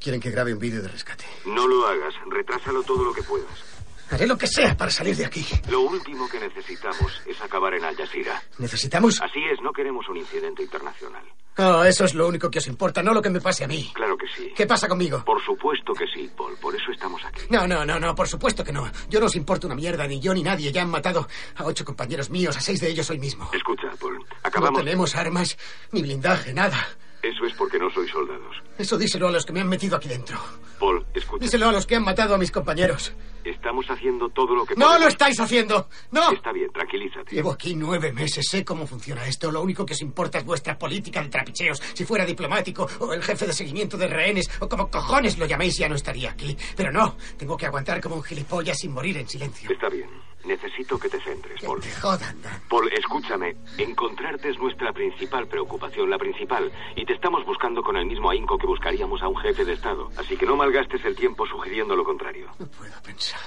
Quieren que grabe un vídeo de rescate. No lo hagas. Retrásalo todo lo que puedas. Haré lo que sea para salir de aquí. Lo último que necesitamos es acabar en Al Jazeera. ¿Necesitamos? Así es, no queremos un incidente internacional. Oh, eso es lo único que os importa, no lo que me pase a mí. Claro que sí. ¿Qué pasa conmigo? Por supuesto que sí, Paul. Por eso estamos aquí. No, no, no, no, por supuesto que no. Yo no os importa una mierda, ni yo ni nadie. Ya han matado a ocho compañeros míos, a seis de ellos hoy mismo. Escucha, Paul. No Acabamos. tenemos armas, ni blindaje, nada. Eso es porque no sois soldados. Eso díselo a los que me han metido aquí dentro. Paul, escucha. Díselo a los que han matado a mis compañeros. Estamos haciendo todo lo que ¡No podemos. lo estáis haciendo! ¡No! Está bien, tranquilízate. Llevo aquí nueve meses, sé cómo funciona esto. Lo único que os importa es vuestra política de trapicheos. Si fuera diplomático o el jefe de seguimiento de rehenes o como cojones lo llaméis, ya no estaría aquí. Pero no, tengo que aguantar como un gilipollas sin morir en silencio. Está bien. Necesito que te centres, Que Paul. te jodan, Dan. Paul, escúchame. Encontrarte es nuestra principal preocupación, la principal. Y te estamos buscando con el mismo ahínco que buscaríamos a un jefe de Estado. Así que no malgastes el tiempo sugiriendo lo contrario. No puedo pensar.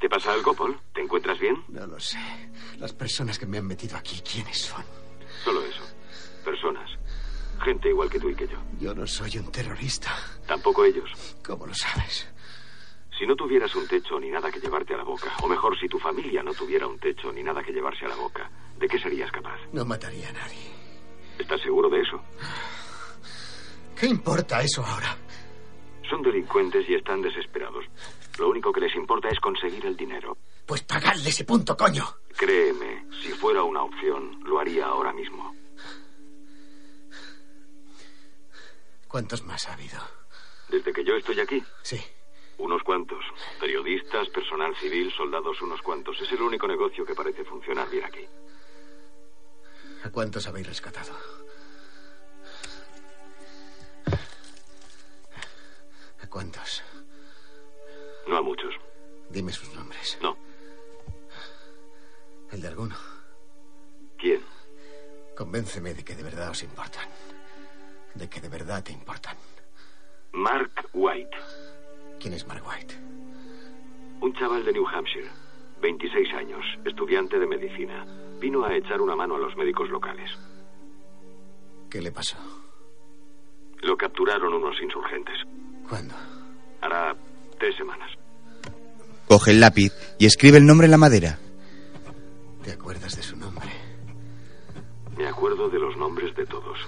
¿Te pasa algo, Paul? ¿Te encuentras bien? No lo sé. Las personas que me han metido aquí, ¿quiénes son? Solo eso. Personas. Gente igual que tú y que yo. Yo no soy un terrorista. Tampoco ellos. ¿Cómo lo sabes? Si no tuvieras un techo ni nada que llevarte a la boca, o mejor, si tu familia no tuviera un techo ni nada que llevarse a la boca, ¿de qué serías capaz? No mataría a nadie. ¿Estás seguro de eso? ¿Qué importa eso ahora? Son delincuentes y están desesperados. Lo único que les importa es conseguir el dinero. Pues pagadle ese punto, coño. Créeme, si fuera una opción, lo haría ahora mismo. ¿Cuántos más ha habido? Desde que yo estoy aquí, Sí. Unos cuantos. Periodistas, personal civil, soldados, unos cuantos. Es el único negocio que parece funcionar bien aquí. ¿A cuántos habéis rescatado? ¿A cuántos? No a muchos. Dime sus nombres. No. ¿El de alguno? ¿Quién? Convénceme de que de verdad os importan. De que de verdad te importan. Mark White. ¿Quién es Mark White? Un chaval de New Hampshire. 26 años. Estudiante de medicina. Vino a echar una mano a los médicos locales. ¿Qué le pasó? Lo capturaron unos insurgentes. ¿Cuándo? Hará tres semanas. Coge el lápiz y escribe el nombre en la madera. ¿Te acuerdas de su nombre? de todos.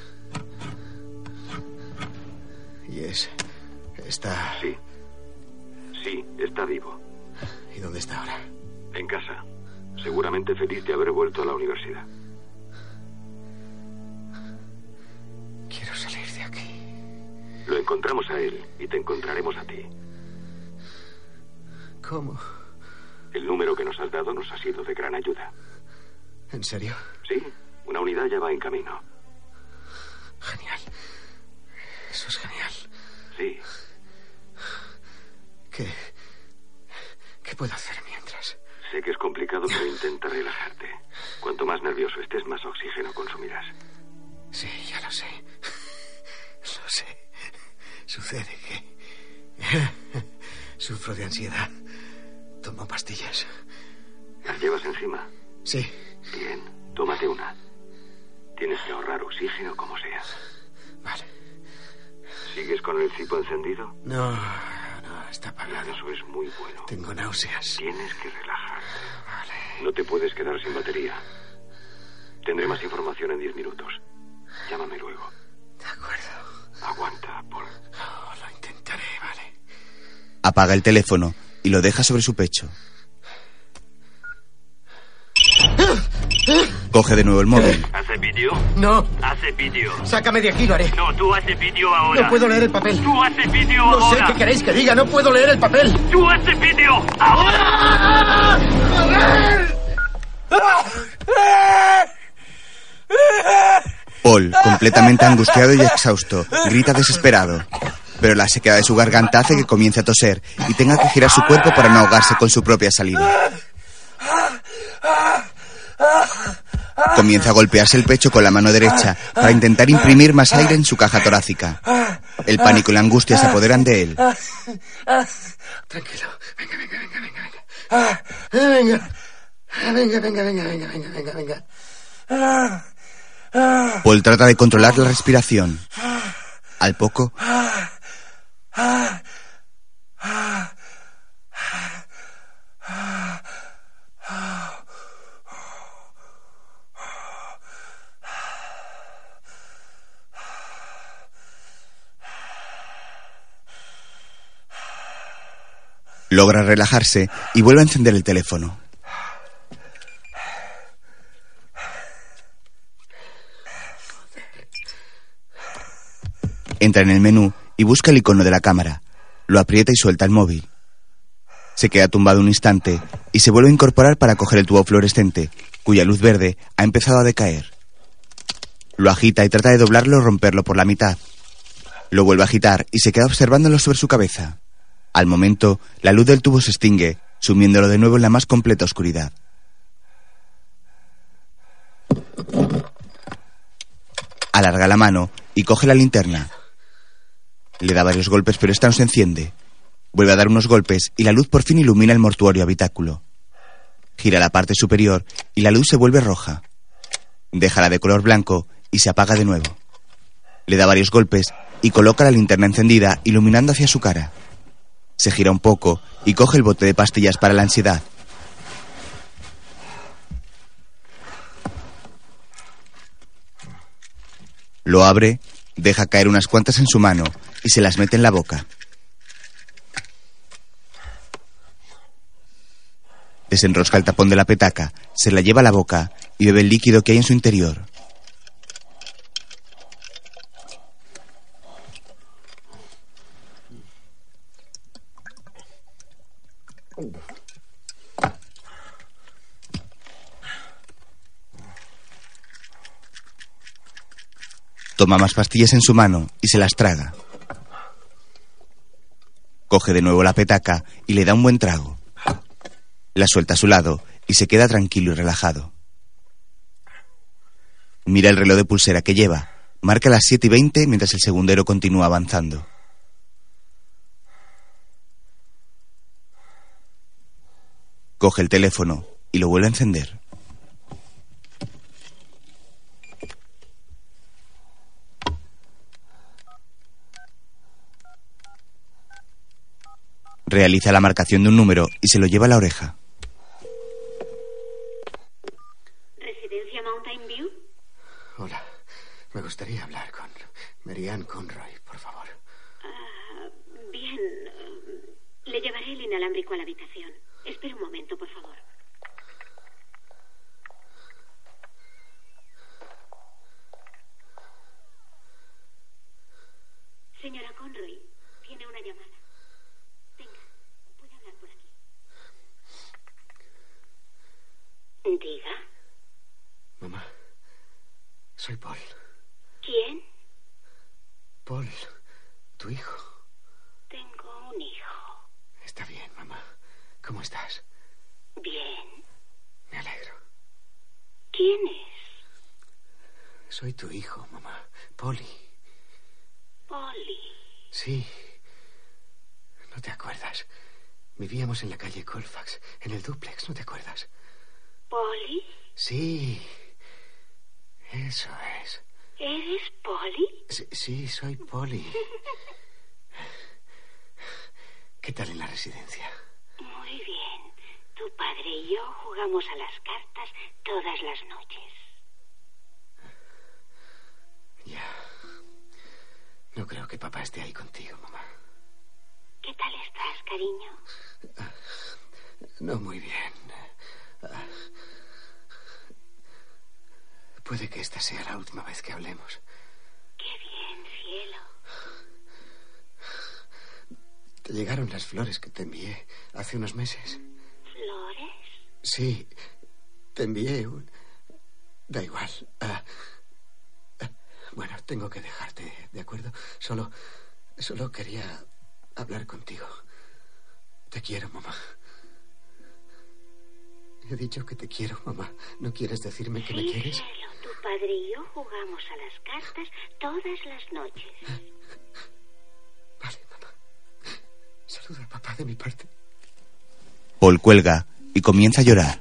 ¿Y es... está... Sí. Sí, está vivo. ¿Y dónde está ahora? En casa. Seguramente feliz de haber vuelto a la universidad. Quiero salir de aquí. Lo encontramos a él y te encontraremos a ti. ¿Cómo? El número que nos has dado nos ha sido de gran ayuda. ¿En serio? Sí, una unidad ya va en camino. Genial. Eso es genial. Sí. ¿Qué... ¿Qué puedo hacer mientras? Sé que es complicado, pero intenta relajarte. Cuanto más nervioso estés, más oxígeno consumirás. Sí, ya lo sé. Lo sé. Sucede que... Sufro de ansiedad. Tomo pastillas. ¿Las llevas encima? Sí. Bien, tómate una. Tienes que ahorrar oxígeno como sea. Vale. ¿Sigues con el cipo encendido? No, no, está apagado. Eso es muy bueno. Tengo náuseas. Tienes que relajarte. Vale. No te puedes quedar sin batería. Tendré más información en diez minutos. Llámame luego. De acuerdo. Aguanta, Paul. Oh, lo intentaré, vale. Apaga el teléfono y lo deja sobre su pecho. Coge de nuevo el móvil. ¿Hace vídeo? No, Hace vídeo. sácame de aquí, lo haré. No, tú haces vídeo ahora. No puedo leer el papel. Tú haces vídeo No sé ahora. qué queréis que diga, no puedo leer el papel. Tú haces vídeo ahora. Paul, completamente angustiado y exhausto, grita desesperado. Pero la sequedad de su garganta hace que comience a toser y tenga que girar su cuerpo para no ahogarse con su propia saliva. Comienza a golpearse el pecho con la mano derecha para intentar imprimir más aire en su caja torácica. El pánico y la angustia se apoderan de él. Tranquilo. Venga, venga, venga, venga, venga. Venga. Venga, venga, venga, venga, venga, venga. Paul trata de controlar la respiración. Al poco, logra relajarse y vuelve a encender el teléfono. Entra en el menú y busca el icono de la cámara. Lo aprieta y suelta el móvil. Se queda tumbado un instante y se vuelve a incorporar para coger el tubo fluorescente, cuya luz verde ha empezado a decaer. Lo agita y trata de doblarlo o romperlo por la mitad. Lo vuelve a agitar y se queda observándolo sobre su cabeza. Al momento, la luz del tubo se extingue, sumiéndolo de nuevo en la más completa oscuridad. Alarga la mano y coge la linterna. Le da varios golpes, pero esta no se enciende. Vuelve a dar unos golpes y la luz por fin ilumina el mortuorio habitáculo. Gira la parte superior y la luz se vuelve roja. Déjala de color blanco y se apaga de nuevo. Le da varios golpes y coloca la linterna encendida iluminando hacia su cara. Se gira un poco y coge el bote de pastillas para la ansiedad. Lo abre, deja caer unas cuantas en su mano y se las mete en la boca. Desenrosca el tapón de la petaca, se la lleva a la boca y bebe el líquido que hay en su interior. Toma más pastillas en su mano y se las traga. Coge de nuevo la petaca y le da un buen trago. La suelta a su lado y se queda tranquilo y relajado. Mira el reloj de pulsera que lleva. Marca las 7 y 20 mientras el segundero continúa avanzando. Coge el teléfono y lo vuelve a encender. Realiza la marcación de un número y se lo lleva a la oreja. ¿Residencia Mountain View? Hola. Me gustaría hablar con Marianne Conroy, por favor. Ah, bien. Le llevaré el inalámbrico a la habitación. Espere un momento, por favor. Señora Conroy, tiene una llamada. Venga, puede hablar por aquí. Diga. Mamá, soy Paul. ¿Quién? Paul, tu hijo. Tengo un hijo. Está bien, mamá. ¿Cómo estás? Bien. Me alegro. ¿Quién es? Soy tu hijo, mamá. Polly. Polly. Sí. ¿No te acuerdas? Vivíamos en la calle Colfax, en el duplex, ¿no te acuerdas? ¿Polly? Sí. Eso es. ¿Eres Polly? Sí, sí, soy Polly. ¿Qué tal en la residencia? Muy bien. Tu padre y yo jugamos a las cartas todas las noches. Ya. No creo que papá esté ahí contigo, mamá. ¿Qué tal estás, cariño? No muy bien. Puede que esta sea la última vez que hablemos. Qué bien, cielo. ¿Te llegaron las flores que te envié hace unos meses? ¿Flores? Sí, te envié un... Da igual. Ah, ah, bueno, tengo que dejarte, ¿de acuerdo? Solo... Solo quería hablar contigo. Te quiero, mamá. He dicho que te quiero, mamá. ¿No quieres decirme que me quieres? cielo. Tu padre y yo jugamos a las cartas todas las noches. Vale, mamá. Saluda a papá de mi parte. Paul cuelga y comienza a llorar.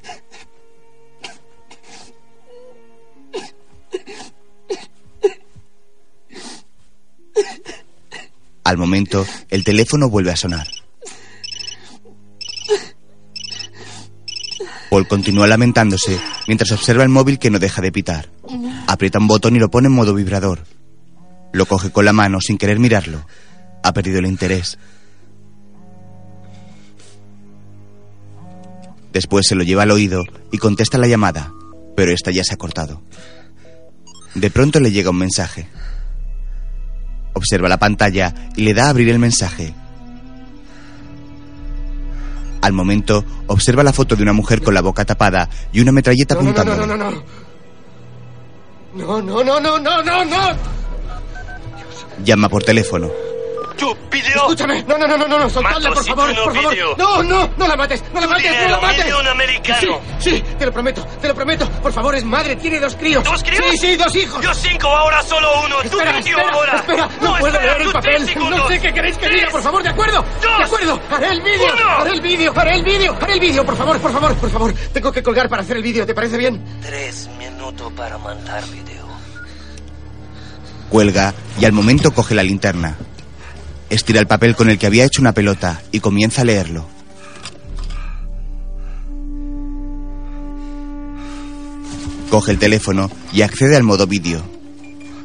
Al momento, el teléfono vuelve a sonar. Paul continúa lamentándose mientras observa el móvil que no deja de pitar. Aprieta un botón y lo pone en modo vibrador. Lo coge con la mano sin querer mirarlo. Ha perdido el interés. Después se lo lleva al oído y contesta la llamada, pero esta ya se ha cortado. De pronto le llega un mensaje. Observa la pantalla y le da a abrir el mensaje. Al momento, observa la foto de una mujer con la boca tapada y una metralleta No, no, no, no, no. No, no, no, no, no, no, no. Llama por teléfono. ¡Tu vídeo! Escúchame. No, no, no, no, no, no. Soltadla, por favor, tú por favor. vídeo. No, no, no la mates, no la mates, no la mates. vídeo un americano. Sí, sí, te lo prometo, te lo prometo. Por favor, es madre, tiene dos críos. ¿Dos críos? Sí, sí, dos hijos. Yo cinco, ahora solo uno. Espera, vídeo espera, ahora. espera, no, puedo espera, leer el tú papel. No sé qué queréis que diga, por favor, ¿de acuerdo? dos, de acuerdo, haré el vídeo, haré el vídeo, haré el vídeo, haré el vídeo, por favor, por favor, por favor. Tengo que colgar para hacer el vídeo, ¿te parece bien? Tres minutos para mandar video. Cuelga y al momento coge la linterna. Estira el papel con el que había hecho una pelota y comienza a leerlo. Coge el teléfono y accede al modo vídeo.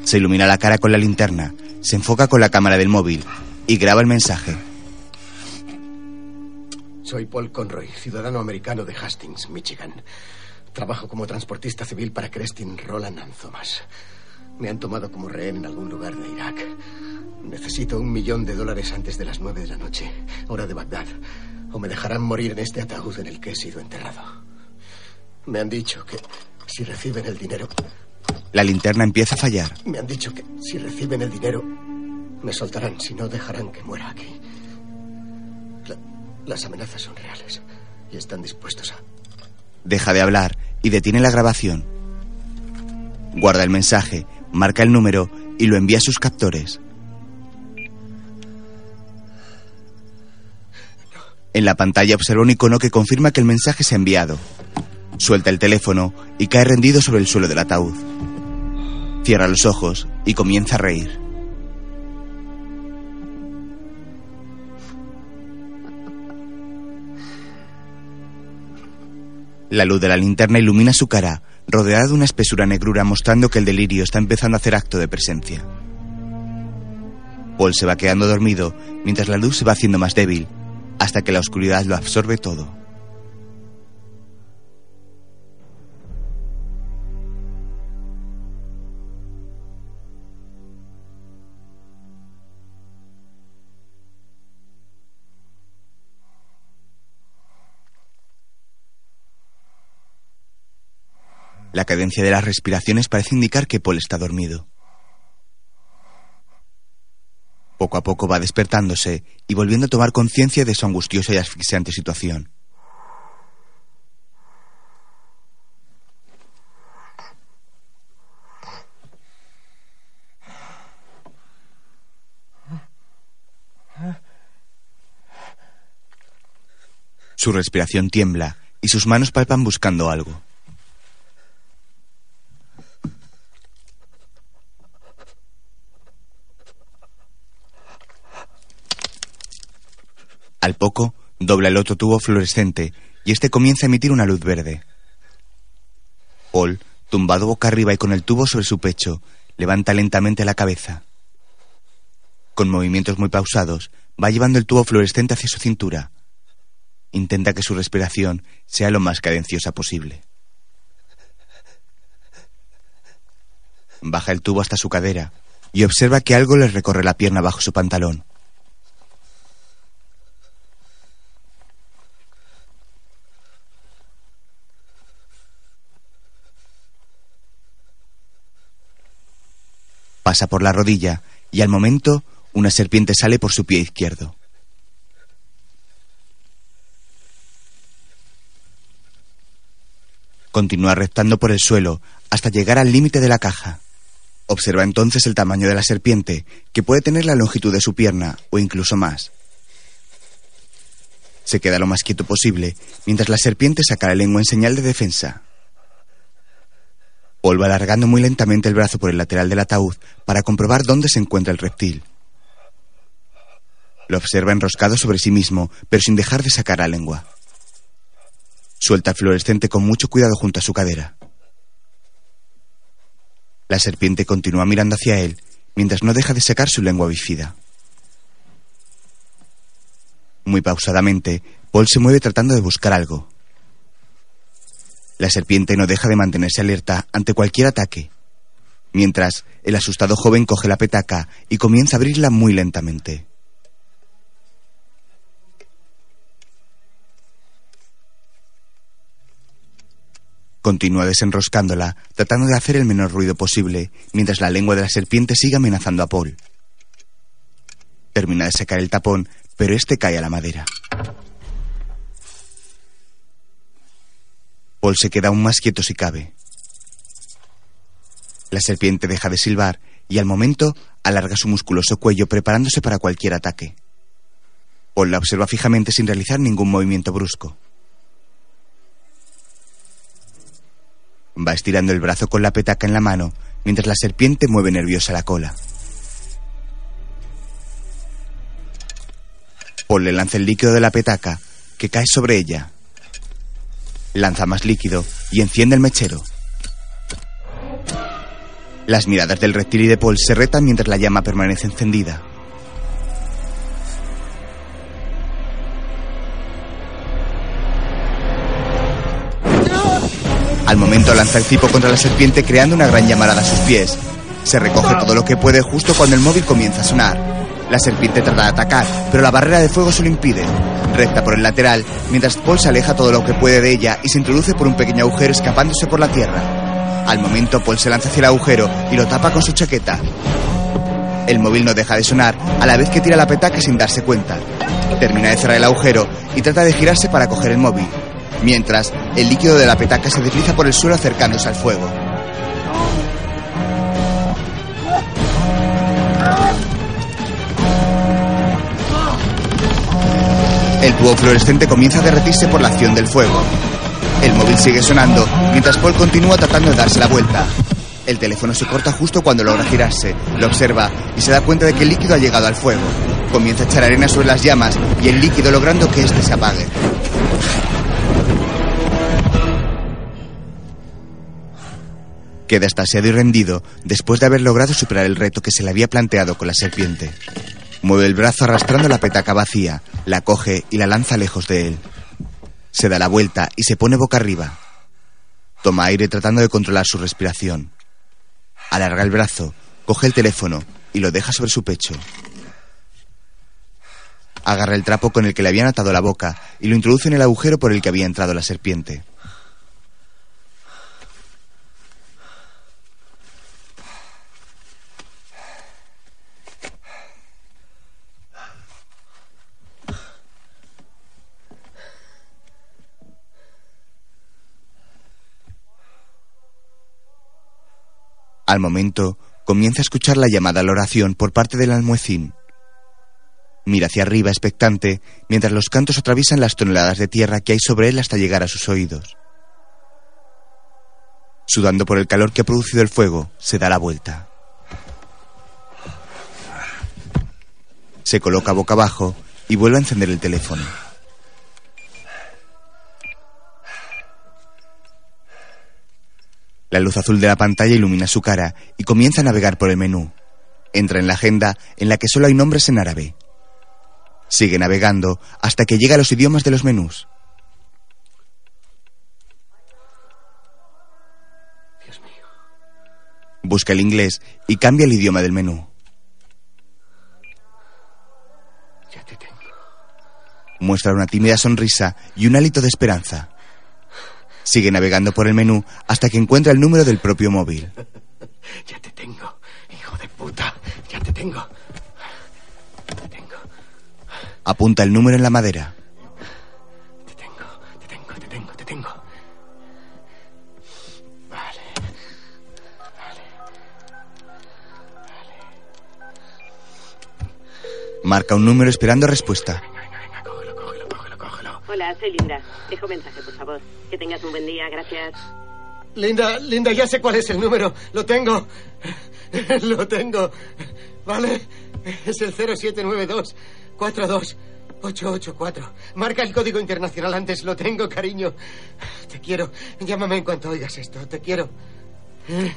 Se ilumina la cara con la linterna, se enfoca con la cámara del móvil y graba el mensaje. Soy Paul Conroy, ciudadano americano de Hastings, Michigan. Trabajo como transportista civil para Crestin Roland and Thomas. Me han tomado como rehén en algún lugar de Irak. Necesito un millón de dólares antes de las nueve de la noche, hora de Bagdad, o me dejarán morir en este ataúd en el que he sido enterrado. Me han dicho que si reciben el dinero, La linterna empieza a fallar. me han dicho que si reciben el dinero, me soltarán, si no dejarán que muera aquí. La- las amenazas son reales y están dispuestos a... Deja de hablar y detiene la grabación. Guarda el mensaje, marca el número y lo envía a sus captores. En la pantalla observa un icono que confirma que el mensaje se ha enviado. Suelta el teléfono y cae rendido sobre el suelo del ataúd. Cierra los ojos y comienza a reír. La luz de la linterna ilumina su cara, rodeada de una espesura negrura mostrando que el delirio está empezando a hacer acto de presencia. Paul se va quedando dormido mientras la luz se va haciendo más débil, hasta que la oscuridad lo absorbe todo. La cadencia de las respiraciones parece indicar que Paul está dormido. Poco a poco va despertándose y volviendo a tomar conciencia de su angustiosa y asfixiante situación. Su respiración tiembla y sus manos palpan buscando algo. Al poco, dobla el otro tubo fluorescente y este comienza a emitir una luz verde. Paul, tumbado boca arriba y con el tubo sobre su pecho, levanta lentamente la cabeza. Con movimientos muy pausados, va llevando el tubo fluorescente hacia su cintura. Intenta que su respiración sea lo más cadenciosa posible. Baja el tubo hasta su cadera y observa que algo le recorre la pierna bajo su pantalón. Pasa por la rodilla y al momento una serpiente sale por su pie izquierdo. Continúa reptando por el suelo hasta llegar al límite de la caja. Observa entonces el tamaño de la serpiente, que puede tener la longitud de su pierna o incluso más. Se queda lo más quieto posible mientras la serpiente saca la lengua en señal de defensa. Paul alargando muy lentamente el brazo por el lateral del ataúd para comprobar dónde se encuentra el reptil. Lo observa enroscado sobre sí mismo, pero sin dejar de sacar la lengua. Suelta el fluorescente con mucho cuidado junto a su cadera. La serpiente continúa mirando hacia él mientras no deja de sacar su lengua bífida. Muy pausadamente, Paul se mueve tratando de buscar algo. La serpiente no deja de mantenerse alerta ante cualquier ataque, mientras el asustado joven coge la petaca y comienza a abrirla muy lentamente. Continúa desenroscándola, tratando de hacer el menor ruido posible, mientras la lengua de la serpiente sigue amenazando a Paul. Termina de sacar el tapón, pero este cae a la madera. Paul se queda aún más quieto si cabe. La serpiente deja de silbar y al momento alarga su musculoso cuello preparándose para cualquier ataque. Paul la observa fijamente sin realizar ningún movimiento brusco. Va estirando el brazo con la petaca en la mano mientras la serpiente mueve nerviosa la cola. Paul le lanza el líquido de la petaca que cae sobre ella. Lanza más líquido y enciende el mechero. Las miradas del reptil y de Paul se retan mientras la llama permanece encendida. Al momento lanza el cipo contra la serpiente creando una gran llamarada a sus pies. Se recoge todo lo que puede justo cuando el móvil comienza a sonar. La serpiente trata de atacar, pero la barrera de fuego se lo impide. Recta por el lateral, mientras Paul se aleja todo lo que puede de ella y se introduce por un pequeño agujero escapándose por la tierra. Al momento, Paul se lanza hacia el agujero y lo tapa con su chaqueta. El móvil no deja de sonar a la vez que tira la petaca sin darse cuenta. Termina de cerrar el agujero y trata de girarse para coger el móvil. Mientras, el líquido de la petaca se desliza por el suelo acercándose al fuego. Tubo fluorescente comienza a derretirse por la acción del fuego. El móvil sigue sonando mientras Paul continúa tratando de darse la vuelta. El teléfono se corta justo cuando logra girarse, lo observa y se da cuenta de que el líquido ha llegado al fuego. Comienza a echar arena sobre las llamas y el líquido logrando que éste se apague. Queda estasiado y rendido después de haber logrado superar el reto que se le había planteado con la serpiente. Mueve el brazo arrastrando la petaca vacía, la coge y la lanza lejos de él. Se da la vuelta y se pone boca arriba. Toma aire tratando de controlar su respiración. Alarga el brazo, coge el teléfono y lo deja sobre su pecho. Agarra el trapo con el que le habían atado la boca y lo introduce en el agujero por el que había entrado la serpiente. Al momento, comienza a escuchar la llamada a la oración por parte del almuecín. Mira hacia arriba expectante mientras los cantos atraviesan las toneladas de tierra que hay sobre él hasta llegar a sus oídos. Sudando por el calor que ha producido el fuego, se da la vuelta. Se coloca boca abajo y vuelve a encender el teléfono. La luz azul de la pantalla ilumina su cara y comienza a navegar por el menú. Entra en la agenda en la que solo hay nombres en árabe. Sigue navegando hasta que llega a los idiomas de los menús. Dios mío. Busca el inglés y cambia el idioma del menú. Ya te tengo. Muestra una tímida sonrisa y un hálito de esperanza. Sigue navegando por el menú hasta que encuentra el número del propio móvil. Ya te tengo. Hijo de puta. Ya te tengo. Te tengo. Apunta el número en la madera. Te tengo. Te tengo. Te tengo. Te tengo. Vale. Marca un número esperando respuesta. Hola, soy Linda. Dejo mensaje, por favor. Que tengas un buen día, gracias. Linda, Linda, ya sé cuál es el número. Lo tengo. Lo tengo. ¿Vale? Es el 0792 42884. Marca el código internacional antes. Lo tengo, cariño. Te quiero. Llámame en cuanto oigas esto. Te quiero.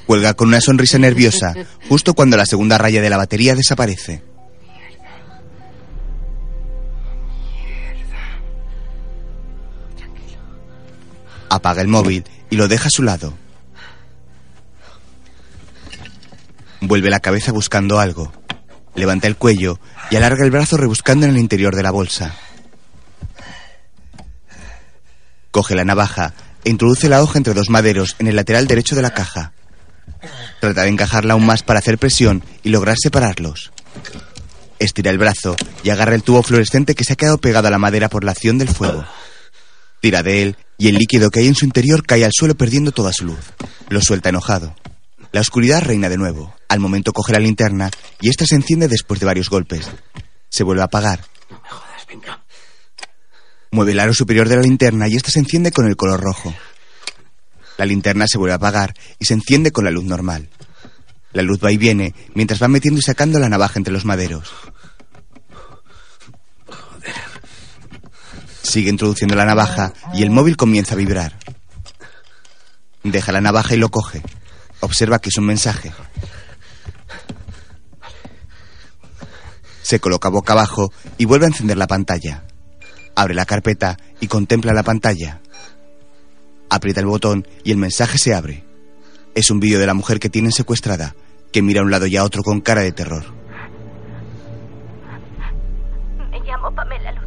Cuelga con una sonrisa nerviosa justo cuando la segunda raya de la batería desaparece. Apaga el móvil y lo deja a su lado. Vuelve la cabeza buscando algo. Levanta el cuello y alarga el brazo rebuscando en el interior de la bolsa. Coge la navaja e introduce la hoja entre dos maderos en el lateral derecho de la caja. Trata de encajarla aún más para hacer presión y lograr separarlos. Estira el brazo y agarra el tubo fluorescente que se ha quedado pegado a la madera por la acción del fuego. Tira de él y el líquido que hay en su interior cae al suelo perdiendo toda su luz. Lo suelta enojado. La oscuridad reina de nuevo. Al momento coge la linterna y esta se enciende después de varios golpes. Se vuelve a apagar. Mueve el aro superior de la linterna y esta se enciende con el color rojo. La linterna se vuelve a apagar y se enciende con la luz normal. La luz va y viene mientras va metiendo y sacando la navaja entre los maderos. Sigue introduciendo la navaja y el móvil comienza a vibrar. Deja la navaja y lo coge. Observa que es un mensaje. Se coloca boca abajo y vuelve a encender la pantalla. Abre la carpeta y contempla la pantalla. Aprieta el botón y el mensaje se abre. Es un vídeo de la mujer que tienen secuestrada, que mira a un lado y a otro con cara de terror. Me llamo Pamela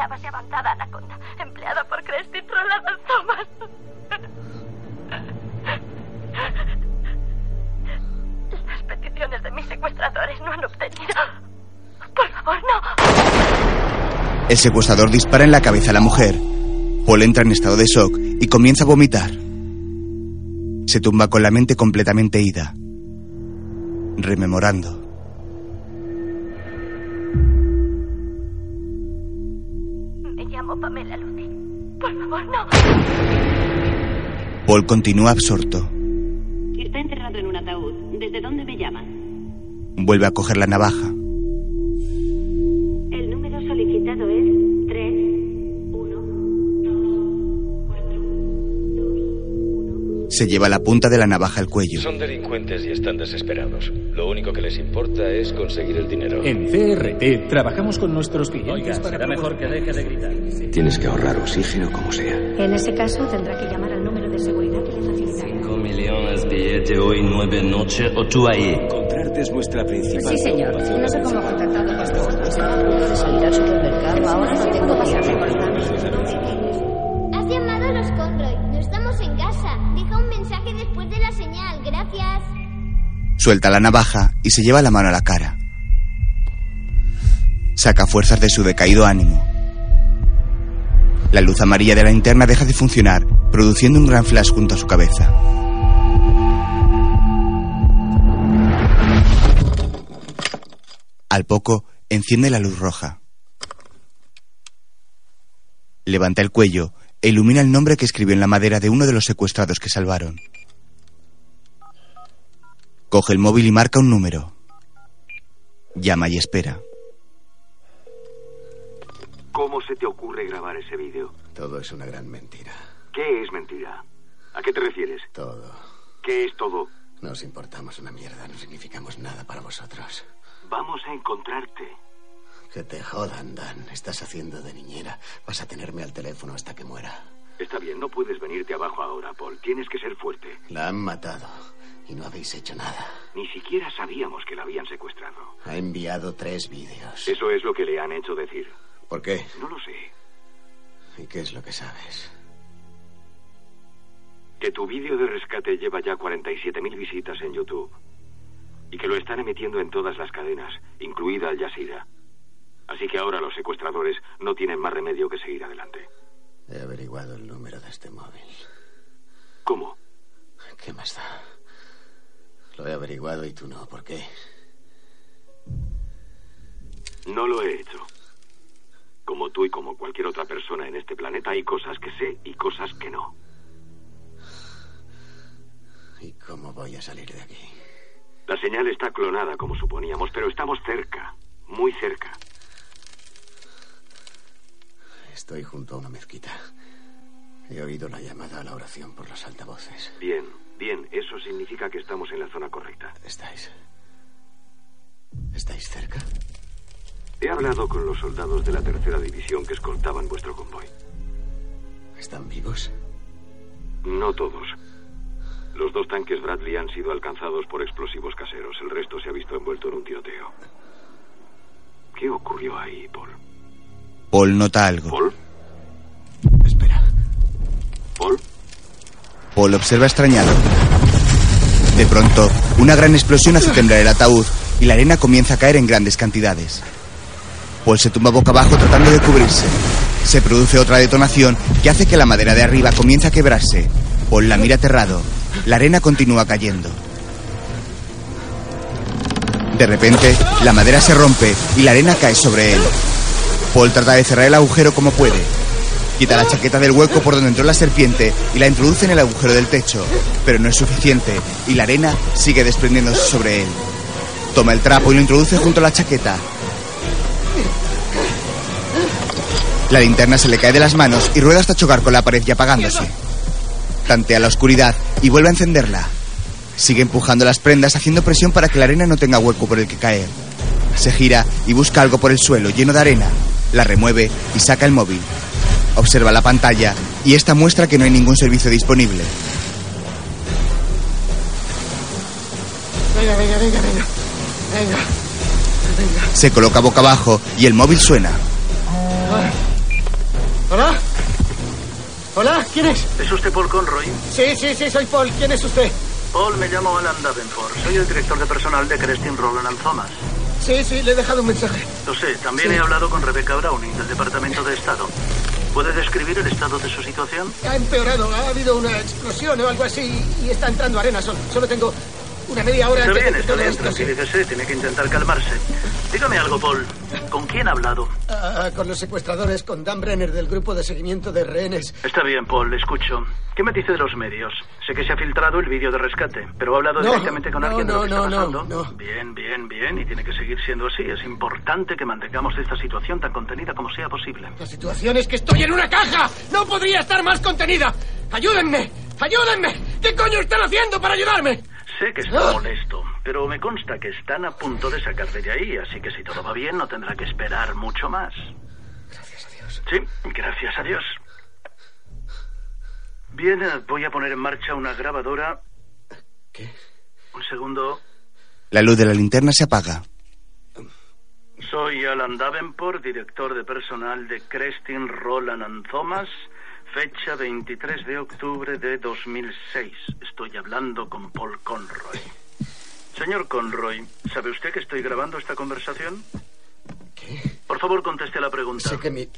la base avanzada Anaconda, empleado por Cresty Trollado Thomas. Las peticiones de mis secuestradores no han obtenido. Por favor, no. El secuestrador dispara en la cabeza a la mujer. Paul entra en estado de shock y comienza a vomitar. Se tumba con la mente completamente ida, rememorando. Pamela Luti. Por favor, no. Paul continúa absorto. Está enterrado en un ataúd. ¿Desde dónde me llama? Vuelve a coger la navaja. Se lleva la punta de la navaja al cuello. Son delincuentes y están desesperados. Lo único que les importa es conseguir el dinero. En CRT trabajamos con nuestros clientes Oiga, para será mejor que deje de gritar. Tienes que ahorrar oxígeno como sea. En ese caso tendrá que llamar al número de seguridad que le facilitará. 5 millones billete hoy, nueve noche o tú ahí. Encontrarte es nuestra principal Sí, señor. No sé cómo ha contactado con este Estaba a punto de salir al supermercado. Ahora no tengo pasarme por la Suelta la navaja y se lleva la mano a la cara. Saca fuerzas de su decaído ánimo. La luz amarilla de la linterna deja de funcionar, produciendo un gran flash junto a su cabeza. Al poco, enciende la luz roja. Levanta el cuello e ilumina el nombre que escribió en la madera de uno de los secuestrados que salvaron. Coge el móvil y marca un número. Llama y espera. ¿Cómo se te ocurre grabar ese vídeo? Todo es una gran mentira. ¿Qué es mentira? ¿A qué te refieres? Todo. ¿Qué es todo? Nos importamos una mierda. No significamos nada para vosotros. Vamos a encontrarte. Que te jodan, Dan. Estás haciendo de niñera. Vas a tenerme al teléfono hasta que muera. Está bien, no puedes venirte abajo ahora, Paul. Tienes que ser fuerte. La han matado. Y no habéis hecho nada. Ni siquiera sabíamos que la habían secuestrado. Ha enviado tres vídeos. Eso es lo que le han hecho decir. ¿Por qué? No lo sé. ¿Y qué es lo que sabes? Que tu vídeo de rescate lleva ya 47.000 visitas en YouTube. Y que lo están emitiendo en todas las cadenas, incluida Al Jazeera. Así que ahora los secuestradores no tienen más remedio que seguir adelante. He averiguado el número de este móvil. ¿Cómo? ¿Qué más da? Lo he averiguado y tú no. ¿Por qué? No lo he hecho. Como tú y como cualquier otra persona en este planeta hay cosas que sé y cosas que no. ¿Y cómo voy a salir de aquí? La señal está clonada como suponíamos, pero estamos cerca, muy cerca. Estoy junto a una mezquita. He oído la llamada a la oración por los altavoces. Bien, bien, eso significa que estamos en la zona correcta. ¿Estáis? ¿Estáis cerca? He hablado con los soldados de la tercera división que escoltaban vuestro convoy. ¿Están vivos? No todos. Los dos tanques Bradley han sido alcanzados por explosivos caseros. El resto se ha visto envuelto en un tiroteo. ¿Qué ocurrió ahí, Paul? Paul nota algo. ¿Paul? Paul observa extrañado. De pronto, una gran explosión hace temblar el ataúd y la arena comienza a caer en grandes cantidades. Paul se tumba boca abajo tratando de cubrirse. Se produce otra detonación que hace que la madera de arriba comience a quebrarse. Paul la mira aterrado. La arena continúa cayendo. De repente, la madera se rompe y la arena cae sobre él. Paul trata de cerrar el agujero como puede. Quita la chaqueta del hueco por donde entró la serpiente y la introduce en el agujero del techo, pero no es suficiente y la arena sigue desprendiéndose sobre él. Toma el trapo y lo introduce junto a la chaqueta. La linterna se le cae de las manos y rueda hasta chocar con la pared y apagándose. Tantea la oscuridad y vuelve a encenderla. Sigue empujando las prendas haciendo presión para que la arena no tenga hueco por el que caer. Se gira y busca algo por el suelo lleno de arena. La remueve y saca el móvil. Observa la pantalla y esta muestra que no hay ningún servicio disponible. Venga, venga, venga, venga. Venga. Venga. Se coloca boca abajo y el móvil suena. Ah. ¿Hola? ¿Hola? ¿Quién es? ¿Es usted Paul Conroy? Sí, sí, sí, soy Paul. ¿Quién es usted? Paul, me llamo Alan Davenport. Soy el director de personal de Crestin Roland and Thomas. Sí, sí, le he dejado un mensaje. Lo sé, también Sí. he hablado con Rebecca Browning del Departamento de Estado. ¿Puede describir el estado de su situación? Ha empeorado. Ha habido una explosión o algo así y está entrando arena. Solo, solo tengo una media hora Está bien, está bien, tranquilícese, tiene que intentar calmarse. Dígame algo, Paul. ¿Con quién ha hablado? Ah, con los secuestradores, con Dan Brenner del grupo de seguimiento de rehenes. Está bien, Paul, le escucho. ¿Qué me dice de los medios? Sé que se ha filtrado el vídeo de rescate, pero ha hablado No, directamente con no, alguien de lo que está pasando. no. Bien, bien, bien, y tiene que seguir siendo así. Es importante que mantengamos esta situación tan contenida como sea posible. La situación es que estoy en una caja. No podría estar más contenida. Ayúdenme. Ayúdenme. ¿Qué coño están haciendo para ayudarme? Sé que está molesto, pero me consta que están a punto de sacarte de ahí, así que si todo va bien no tendrá que esperar mucho más. Gracias a Dios. Sí, gracias a Dios. Bien, eh, voy a poner en marcha una grabadora. ¿Qué? Un segundo. La luz de la linterna se apaga. Soy Alan Davenport, director de personal de Crestin Roland and Thomas, fecha 23 de octubre de 2006. Estoy hablando con Paul Conroy. Señor Conroy, ¿sabe usted que estoy grabando esta conversación? ¿Qué? Por favor, conteste la pregunta. Sé que mi...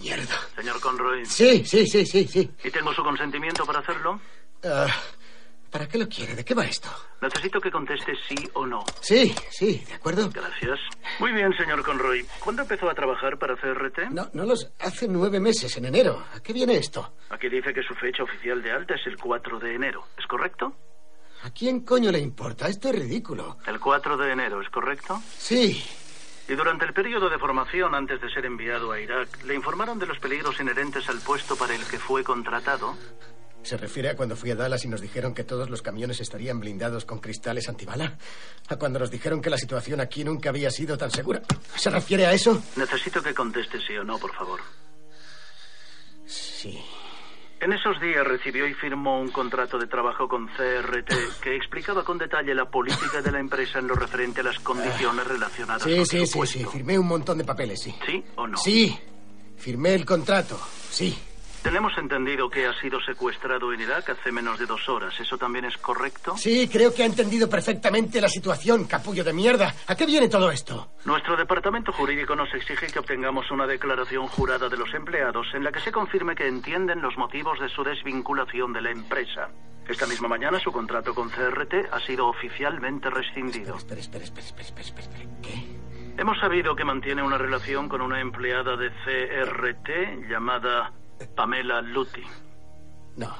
Mierda. Señor Conroy. Sí, sí, sí, sí, sí. ¿Y tengo su consentimiento para hacerlo? Ah, ¿Para qué lo quiere? ¿De qué va esto? Necesito que conteste sí o no. Sí, sí, de acuerdo. Gracias. Muy bien, señor Conroy. ¿Cuándo empezó a trabajar para CRT? No, no los... Hace nueve meses, en enero. ¿A qué viene esto? Aquí dice que su fecha oficial de alta es el 4 de enero. ¿Es correcto? ¿A quién coño le importa? Esto es ridículo. El 4 de enero, ¿es correcto? Sí. Y durante el periodo de formación, antes de ser enviado a Irak, ¿le informaron de los peligros inherentes al puesto para el que fue contratado? ¿Se refiere a cuando fui a Dallas y nos dijeron que todos los camiones estarían blindados con cristales antibala? ¿A cuando nos dijeron que la situación aquí nunca había sido tan segura? ¿Se refiere a eso? Necesito que conteste sí o no, por favor. Sí. En esos días recibió y firmó un contrato de trabajo con CRT que explicaba con detalle la política de la empresa en lo referente a las condiciones relacionadas Sí, con sí, su sí, puesto. sí. Firmé un montón de papeles, sí. ¿Sí o no? Sí. Firmé el contrato. Sí. Tenemos entendido que ha sido secuestrado en Irak hace menos de dos horas. ¿Eso también es correcto? Sí, creo que ha entendido perfectamente la situación, capullo de mierda. ¿A qué viene todo esto? Nuestro departamento jurídico nos exige que obtengamos una declaración jurada de los empleados en la que se confirme que entienden los motivos de su desvinculación de la empresa. Esta misma mañana su contrato con CRT ha sido oficialmente rescindido. Espera, espera, espera, espera, espera, espera, espera. ¿Qué? Hemos sabido que mantiene una relación con una empleada de CRT llamada Pamela Luty. No.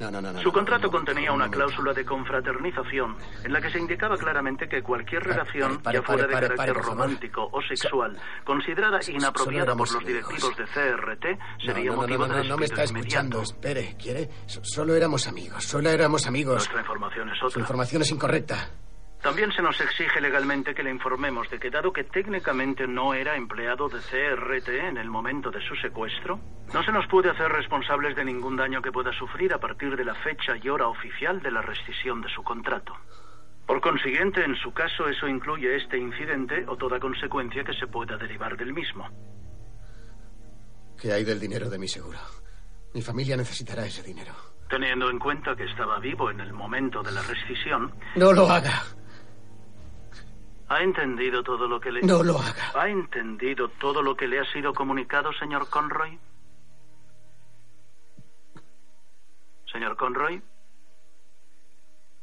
No, no, no, no. Su contrato contenía una cláusula de confraternización en la que se indicaba claramente que cualquier relación, pare, ya pare, fuera pare, de carácter romántico o sexual, considerada So- inapropiada por los amigos. directivos de CRT, sería no, no, motivo no, no, de no me está escuchando. Espere, ¿quiere? So- solo éramos amigos, solo éramos amigos. Nuestra información es Su otra. información es incorrecta. También se nos exige legalmente que le informemos de que dado que técnicamente no era empleado de CRT en el momento de su secuestro, no se nos puede hacer responsables de ningún daño que pueda sufrir a partir de la fecha y hora oficial de la rescisión de su contrato. Por consiguiente, en su caso, eso incluye este incidente o toda consecuencia que se pueda derivar del mismo. ¿Qué hay del dinero de mi seguro? Mi familia necesitará ese dinero. Teniendo en cuenta que estaba vivo en el momento de la rescisión, No lo haga. ¿Ha entendido todo lo que le... No lo haga. ¿Ha entendido todo lo que le ha sido comunicado, señor Conroy? Señor Conroy,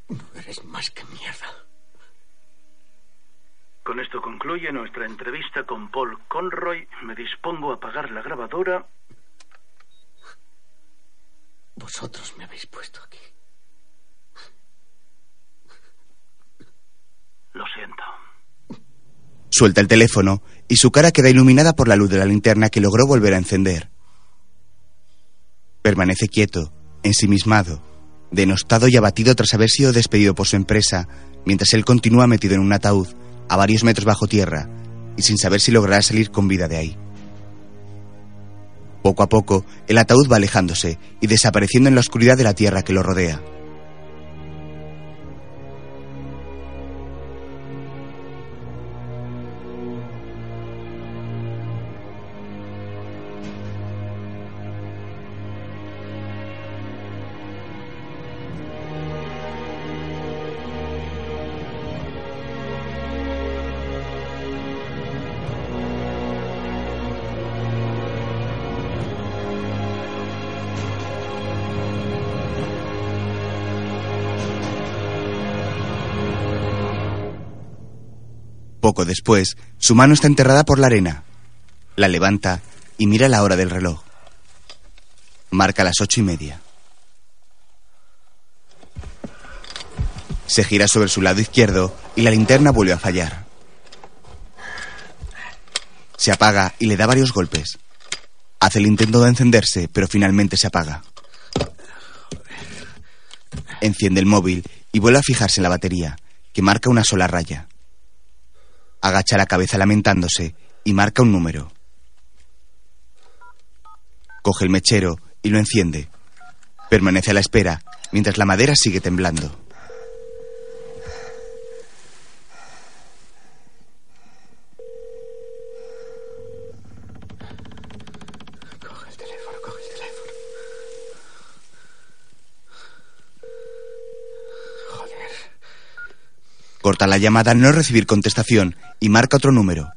No eres más que mierda. con esto concluye nuestra entrevista con Paul Conroy. Me dispongo a apagar la grabadora. Vosotros me habéis puesto aquí. Lo siento. Suelta el teléfono y su cara queda iluminada por la luz de la linterna que logró volver a encender. Permanece quieto, ensimismado, denostado y abatido tras haber sido despedido por su empresa, mientras él continúa metido en un ataúd a varios metros bajo tierra y sin saber si logrará salir con vida de ahí. Poco a poco, el ataúd va alejándose y desapareciendo en la oscuridad de la tierra que lo rodea. Después, su mano está enterrada por la arena. La levanta y mira la hora del reloj. Marca las ocho y media. Se gira sobre su lado izquierdo y la linterna vuelve a fallar. Se apaga y le da varios golpes. Hace el intento de encenderse, pero finalmente se apaga. Enciende el móvil y vuelve a fijarse en la batería, que marca una sola raya. Agacha la cabeza lamentándose y marca un número. Coge el mechero y lo enciende. Permanece a la espera mientras la madera sigue temblando. Coge el teléfono, coge el teléfono. Joder. Corta la llamada al no recibir contestación y marca otro número.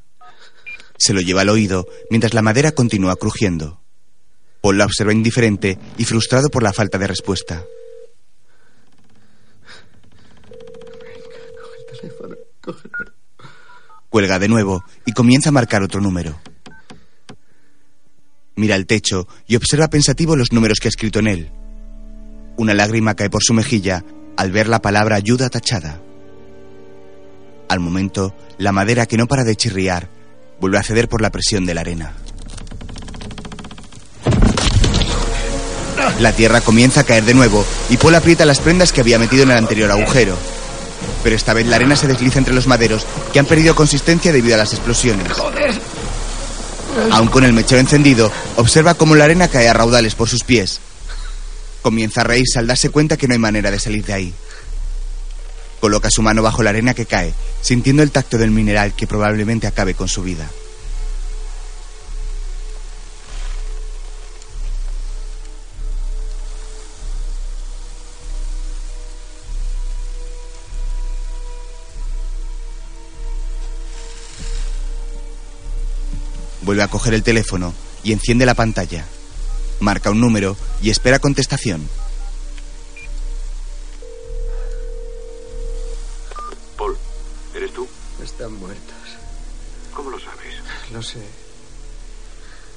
Se lo lleva al oído mientras la madera continúa crujiendo. Paul la observa indiferente y frustrado por la falta de respuesta. Coge el teléfono, cógelo. Cuelga de nuevo y comienza a marcar otro número. Mira el techo y observa pensativo los números que ha escrito en él. Una lágrima cae por su mejilla al ver la palabra ayuda tachada. Al momento, la madera que no para de chirriar vuelve a ceder por la presión de la arena. La tierra comienza a caer de nuevo y Paul aprieta las prendas que había metido en el anterior agujero. Pero esta vez la arena se desliza entre los maderos que han perdido consistencia debido a las explosiones. Aún con el mechero encendido, observa cómo la arena cae a raudales por sus pies. Comienza a reírse al darse cuenta que no hay manera de salir de ahí. Coloca su mano bajo la arena que cae, sintiendo el tacto del mineral que probablemente acabe con su vida. Vuelve a coger el teléfono y enciende la pantalla. Marca un número y espera contestación. Están muertos. ¿Cómo lo sabes? Lo sé.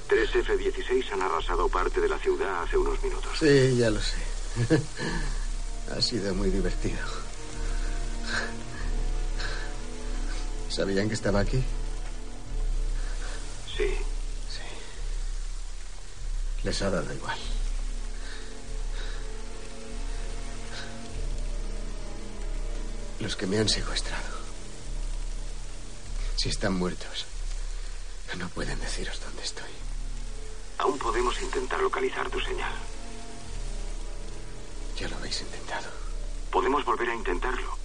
Tres F-16 han arrasado parte de la ciudad hace unos minutos. Sí, ya lo sé. ha sido muy divertido. ¿Sabían que estaba aquí? Sí. Les ha dado igual. Los que me han secuestrado. Si están muertos, no pueden deciros dónde estoy. Aún podemos intentar localizar tu señal. Ya lo habéis intentado. Podemos volver a intentarlo.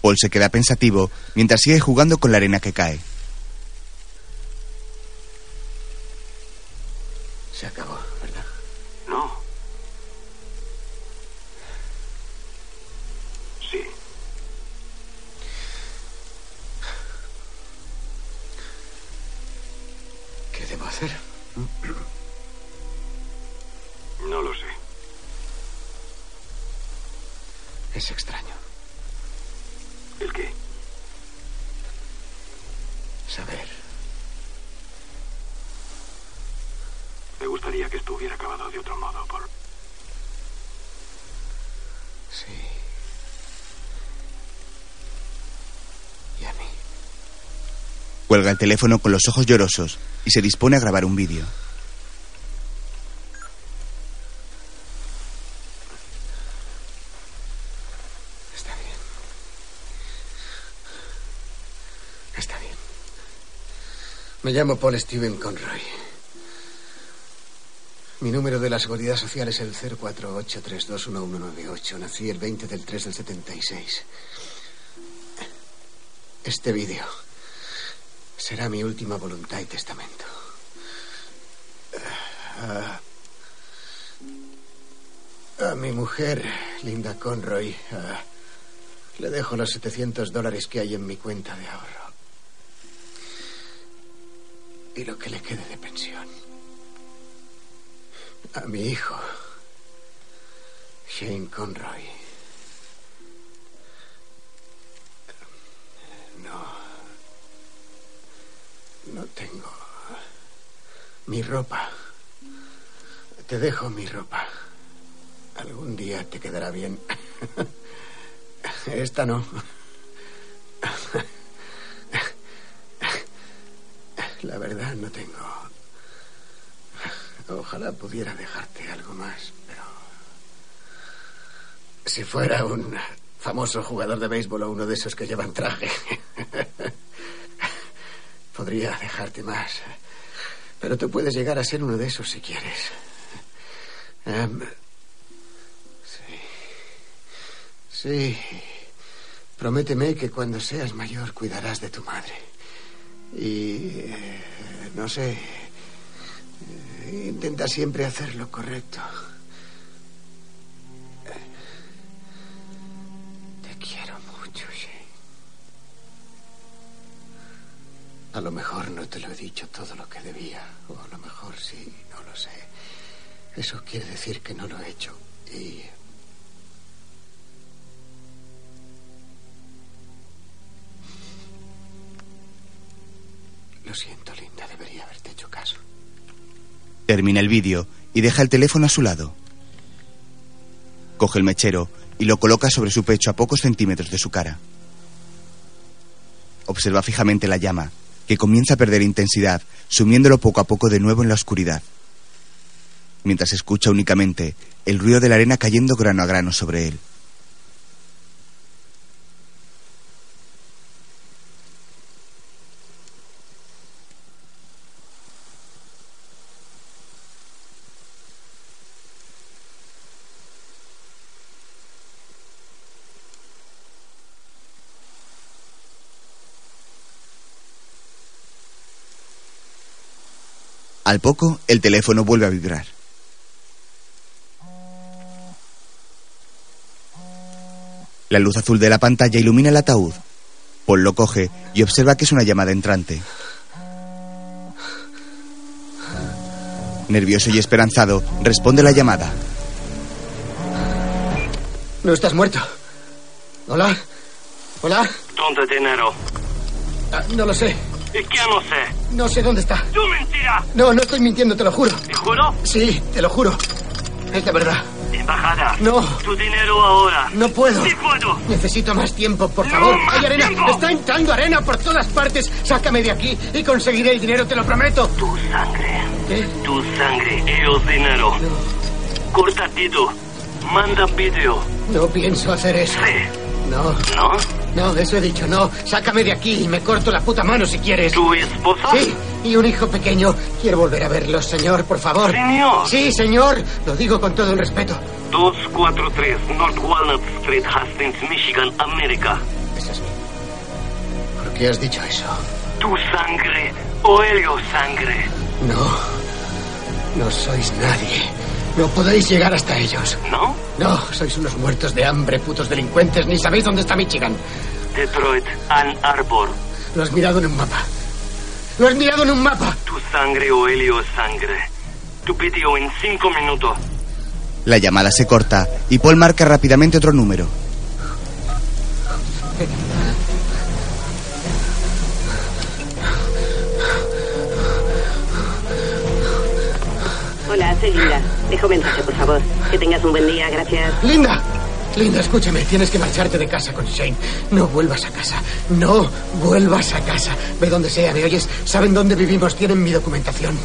Paul se queda pensativo mientras sigue jugando con la arena que cae. Se acabó, hacer? No lo sé. Es extraño. ¿El qué? Saber. Me gustaría que esto hubiera acabado de otro modo, Paul. Sí. Y a mí. Cuelga el teléfono con los ojos llorosos y se dispone a grabar un vídeo. Está bien. Está bien. Me llamo Paul Steven Conroy. Mi número de la seguridad social es el 0483211198. Nací el 20 del 3 del 76. Este vídeo será mi última voluntad y testamento. A mi mujer, Linda Conroy, le dejo los 700 dólares que hay en mi cuenta de ahorro. Y lo que le quede de pensión. A mi hijo, Shane Conroy. No tengo. Mi ropa. Te dejo mi ropa. Algún día te quedará bien. Esta no. La verdad no tengo. Ojalá pudiera dejarte algo más, pero Si fuera un famoso jugador de béisbol o uno de esos que llevan traje, podría dejarte más. Pero tú puedes llegar a ser uno de esos si quieres. Em, sí. Sí. Prométeme que cuando seas mayor cuidarás de tu madre. Y... eh, no sé. eh, Intenta siempre hacer lo correcto. A lo mejor no te lo he dicho todo lo que debía, o a lo mejor sí, no lo sé. Eso quiere decir que no lo he hecho. Y... Lo siento, Linda, debería haberte hecho caso. Termina el vídeo y deja el teléfono a su lado. Coge el mechero y lo coloca sobre su pecho a pocos centímetros de su cara. Observa fijamente la llama, que comienza a perder intensidad, sumiéndolo poco a poco de nuevo en la oscuridad. Mientras escucha únicamente el ruido de la arena cayendo grano a grano sobre él. Al poco, el teléfono vuelve a vibrar. La luz azul de la pantalla ilumina el ataúd. Paul lo coge y observa que es una llamada entrante. Nervioso y esperanzado, responde la llamada. No estás muerto. ¿Hola? ¿Hola? ¿Dónde dinero? Ah, no lo sé. ¿Y qué no sé? No sé dónde está. ¡Tú mentira! No, no estoy mintiendo, te lo juro. ¿Te juro? Sí, te lo juro. Es de verdad. Embajada. No. Tu dinero ahora. No puedo. Sí puedo. Necesito más tiempo, por favor. ¡Hay arena! tiempo! ¡Está entrando arena por todas partes! Sácame de aquí y conseguiré el dinero, te lo prometo. Tu sangre. ¿Qué? Tu sangre y dinero. Corta dedo. Manda vídeo. No pienso hacer eso. Sí. No, ¿No? No, eso he dicho, no. Sácame de aquí y me corto la puta mano si quieres. ¿Tu esposa? Sí, y un hijo pequeño. Quiero volver a verlos, señor, por favor. Señor. Sí, señor. Lo digo con todo el respeto. 243 North Walnut Street, Hastings, Michigan, América. Ese es mi. ¿Por qué has dicho eso? Tu sangre o ellos sangre. No. No sois nadie. No podéis llegar hasta ellos. ¿No? No, sois unos muertos de hambre, putos delincuentes. Ni sabéis dónde está Michigan. Detroit, Ann Arbor. Lo has mirado en un mapa. Lo has mirado en un mapa. Tu sangre o ellos sangre. Tu vídeo en cinco minutos. La llamada se corta y Paul marca rápidamente otro número. Hola, soy Linda. Dejo mensaje, por favor. Que tengas un buen día, gracias. Linda. Linda, escúchame. Tienes que marcharte de casa con Shane. No vuelvas a casa. No vuelvas a casa. Ve donde sea, ¿me oyes? Saben dónde vivimos. Tienen mi documentación.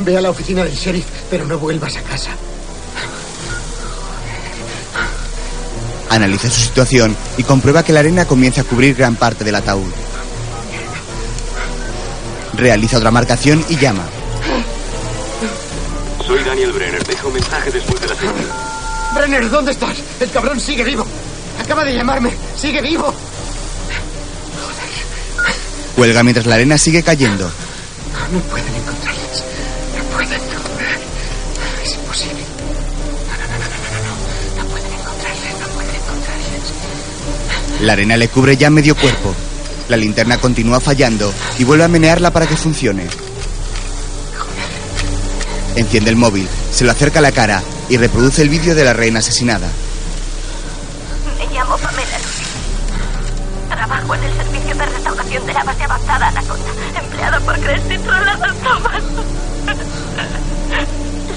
Ve a la oficina del sheriff, pero no vuelvas a casa. Analiza su situación y comprueba que la arena comienza a cubrir gran parte del ataúd. Realiza otra marcación y llama. Soy Daniel Brenner. Dejo un mensaje después de la señal. Brenner, ¿dónde estás? El cabrón sigue vivo. Acaba de llamarme. Sigue vivo. Cuelga mientras la arena sigue cayendo. No pueden encontrarles. No pueden. Es imposible. No, no, no, no, no, no, no. No pueden encontrarles. No pueden encontrarles. La arena le cubre ya medio cuerpo. La linterna continúa fallando y vuelve a menearla para que funcione. Enciende el móvil, se lo acerca a la cara y reproduce el vídeo de la reina asesinada. Me llamo Pamela Lucy. Trabajo en el servicio de restauración de la base avanzada Anaconda, empleado por Cresty Trollado Thomas.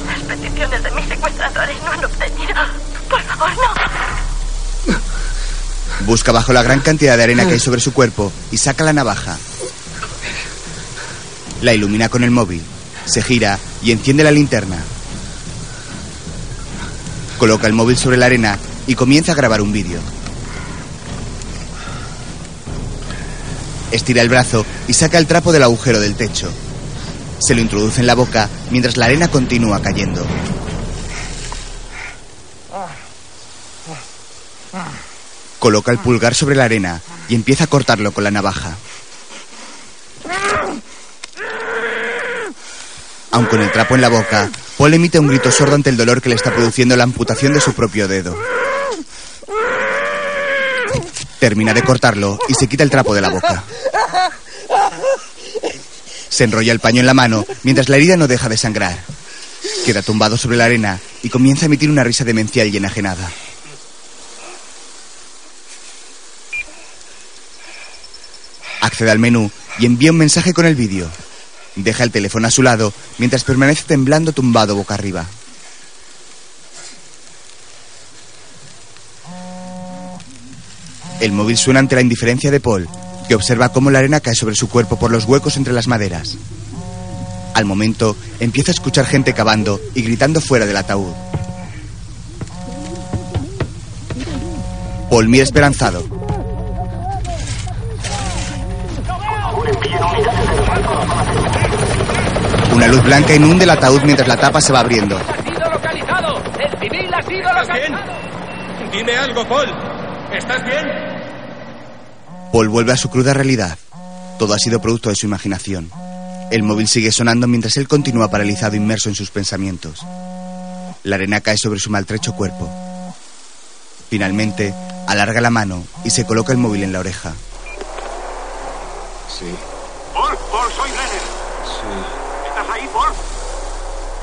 Las peticiones de mis secuestradores no han obtenido. Por favor, no. Busca bajo la gran cantidad de arena que hay sobre su cuerpo y saca la navaja. La ilumina con el móvil. Se gira y enciende la linterna. Coloca el móvil sobre la arena y comienza a grabar un vídeo. Estira el brazo y saca el trapo del agujero del techo. Se lo introduce en la boca mientras la arena continúa cayendo. Coloca el pulgar sobre la arena y empieza a cortarlo con la navaja. Con el trapo en la boca, Paul emite un grito sordo ante el dolor que le está produciendo la amputación de su propio dedo. Termina de cortarlo y se quita el trapo de la boca. Se enrolla el paño en la mano mientras la herida no deja de sangrar. Queda tumbado sobre la arena y comienza a emitir una risa demencial y enajenada. Accede al menú y envía un mensaje con el vídeo. Deja el teléfono a su lado mientras permanece temblando tumbado boca arriba. El móvil suena ante la indiferencia de Paul, que observa cómo la arena cae sobre su cuerpo por los huecos entre las maderas. Al momento, empieza a escuchar gente cavando y gritando fuera del ataúd. Paul mira esperanzado. Una luz blanca inunde el ataúd mientras la tapa se va abriendo. ¡Ha sido localizado! ¡El civil ha sido localizado! Dime algo, Paul. ¿Estás bien? Paul vuelve a su cruda realidad. Todo ha sido producto de su imaginación. El móvil sigue sonando mientras él continúa paralizado inmerso en sus pensamientos. La arena cae sobre su maltrecho cuerpo. Finalmente, alarga la mano y se coloca el móvil en la oreja. Sí, Paul, Paul, soy.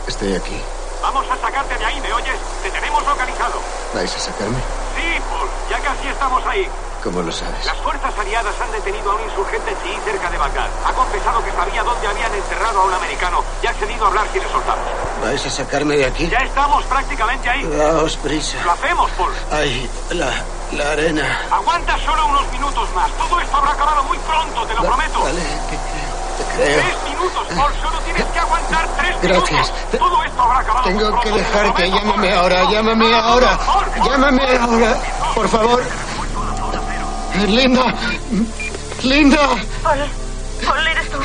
Estoy aquí. Vamos a sacarte de ahí, ¿me oyes? Te tenemos localizado. ¿Vais a sacarme? Sí, Paul, ya casi estamos ahí. ¿Cómo lo sabes? Las fuerzas aliadas han detenido a un insurgente chií cerca de Bagdad. Ha confesado que sabía dónde habían encerrado a un americano y ha accedido a hablar si le soltamos. ¿Vais a sacarme de aquí? Ya estamos prácticamente ahí. Daos prisa. Lo hacemos, Paul. Ay, la, la arena. Aguanta solo unos minutos más. Todo esto habrá acabado muy pronto, te lo prometo. Vale, te creo. Creo. Tres minutos, Paul. Solo tienes que aguantar tres Gracias. minutos. Todo esto habrá acabado Tengo que dejarte. Llámame ahora, llámame ahora. Llámame ahora. Por favor. Linda. Linda. Paul, Paul, eres tú.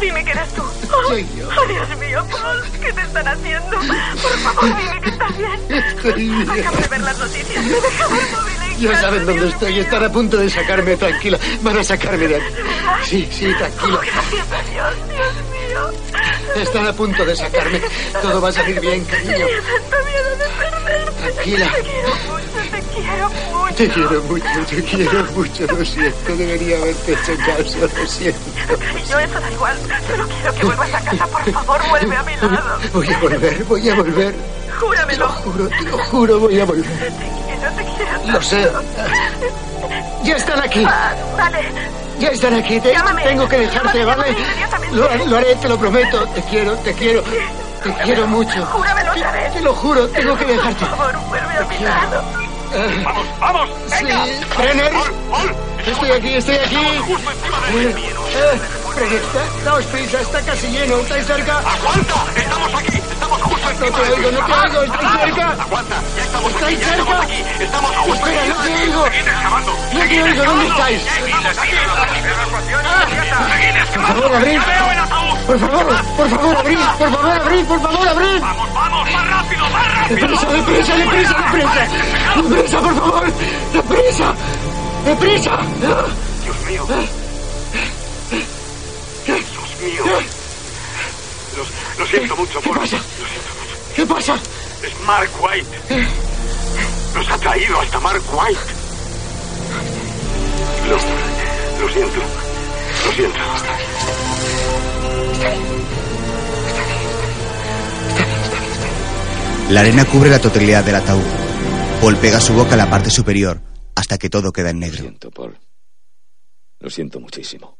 Dime que eres tú. Oh, Soy yo. oh, Dios mío, Paul, ¿qué te están haciendo? Por favor, dime que estás bien. Estoy bien. Acabo de ver las noticias. Me móvil en Ya saben dónde estoy. Están a punto de sacarme. Tranquila. Van a sacarme de aquí. Sí, sí, tranquila. gracias a Dios, Dios mío. Están a punto de sacarme. Todo va a salir bien, cariño. Tenía tanto miedo de perderte. Tranquila. Te quiero mucho, te quiero mucho. Te quiero mucho, te quiero mucho. Lo siento. Debería haberte hecho caso. Lo siento. Yo eso da igual. Solo quiero que vuelvas a casa. Por favor, vuelve a mi lado. Voy a volver, voy a volver. Te lo Júramelo. juro, te lo juro, voy a volver. Lo sé. Ya están aquí. Ah, vale. Ya están aquí. Te- Llámame. tengo que dejarte, Llámame, ¿vale? Lo, haré- lo haré, te lo prometo. Te quiero, te quiero. Te quiero mucho. Júramelo otra vez. Te lo juro, tengo que dejarte. Por favor, vuelve a mi lado. Eh, Vamos, vamos. Sí, Venga. Brenner. Paul, Paul. Estoy aquí, estoy aquí. Justo encima de él. Eh, Brenner, da- daos prisa, está casi lleno. ¿Estáis cerca? ¡Aguanta! Estamos aquí. Estamos justo No te oigo, no te oigo. ¿Estáis cerca? Aguanta. Ya estamos aquí. ¿Estáis estamos cerca? aquí. Estamos justo Espera, no te oigo. Seguid excavando. No te oigo, ¿dónde estáis? Estamos aquí. Seguid Por favor, abrid. Por favor, por favor, abrid. Por favor, abrid, por favor, abrid. Vamos, vamos. Más rápido, más rápido. Deprisa, deprisa, deprisa, deprisa. Deprisa, por favor. Deprisa. Deprisa. Dios mío. Dios mío. Lo, siento mucho, ¿Qué Paul. pasa? Lo. ¿Qué pasa? Es Mark White. Nos ha traído hasta Mark White. Lo, lo siento. Lo siento. La arena cubre la totalidad del ataúd. Paul pega su boca a la parte superior hasta que todo queda en Lo negro. siento, Paul. Lo siento muchísimo.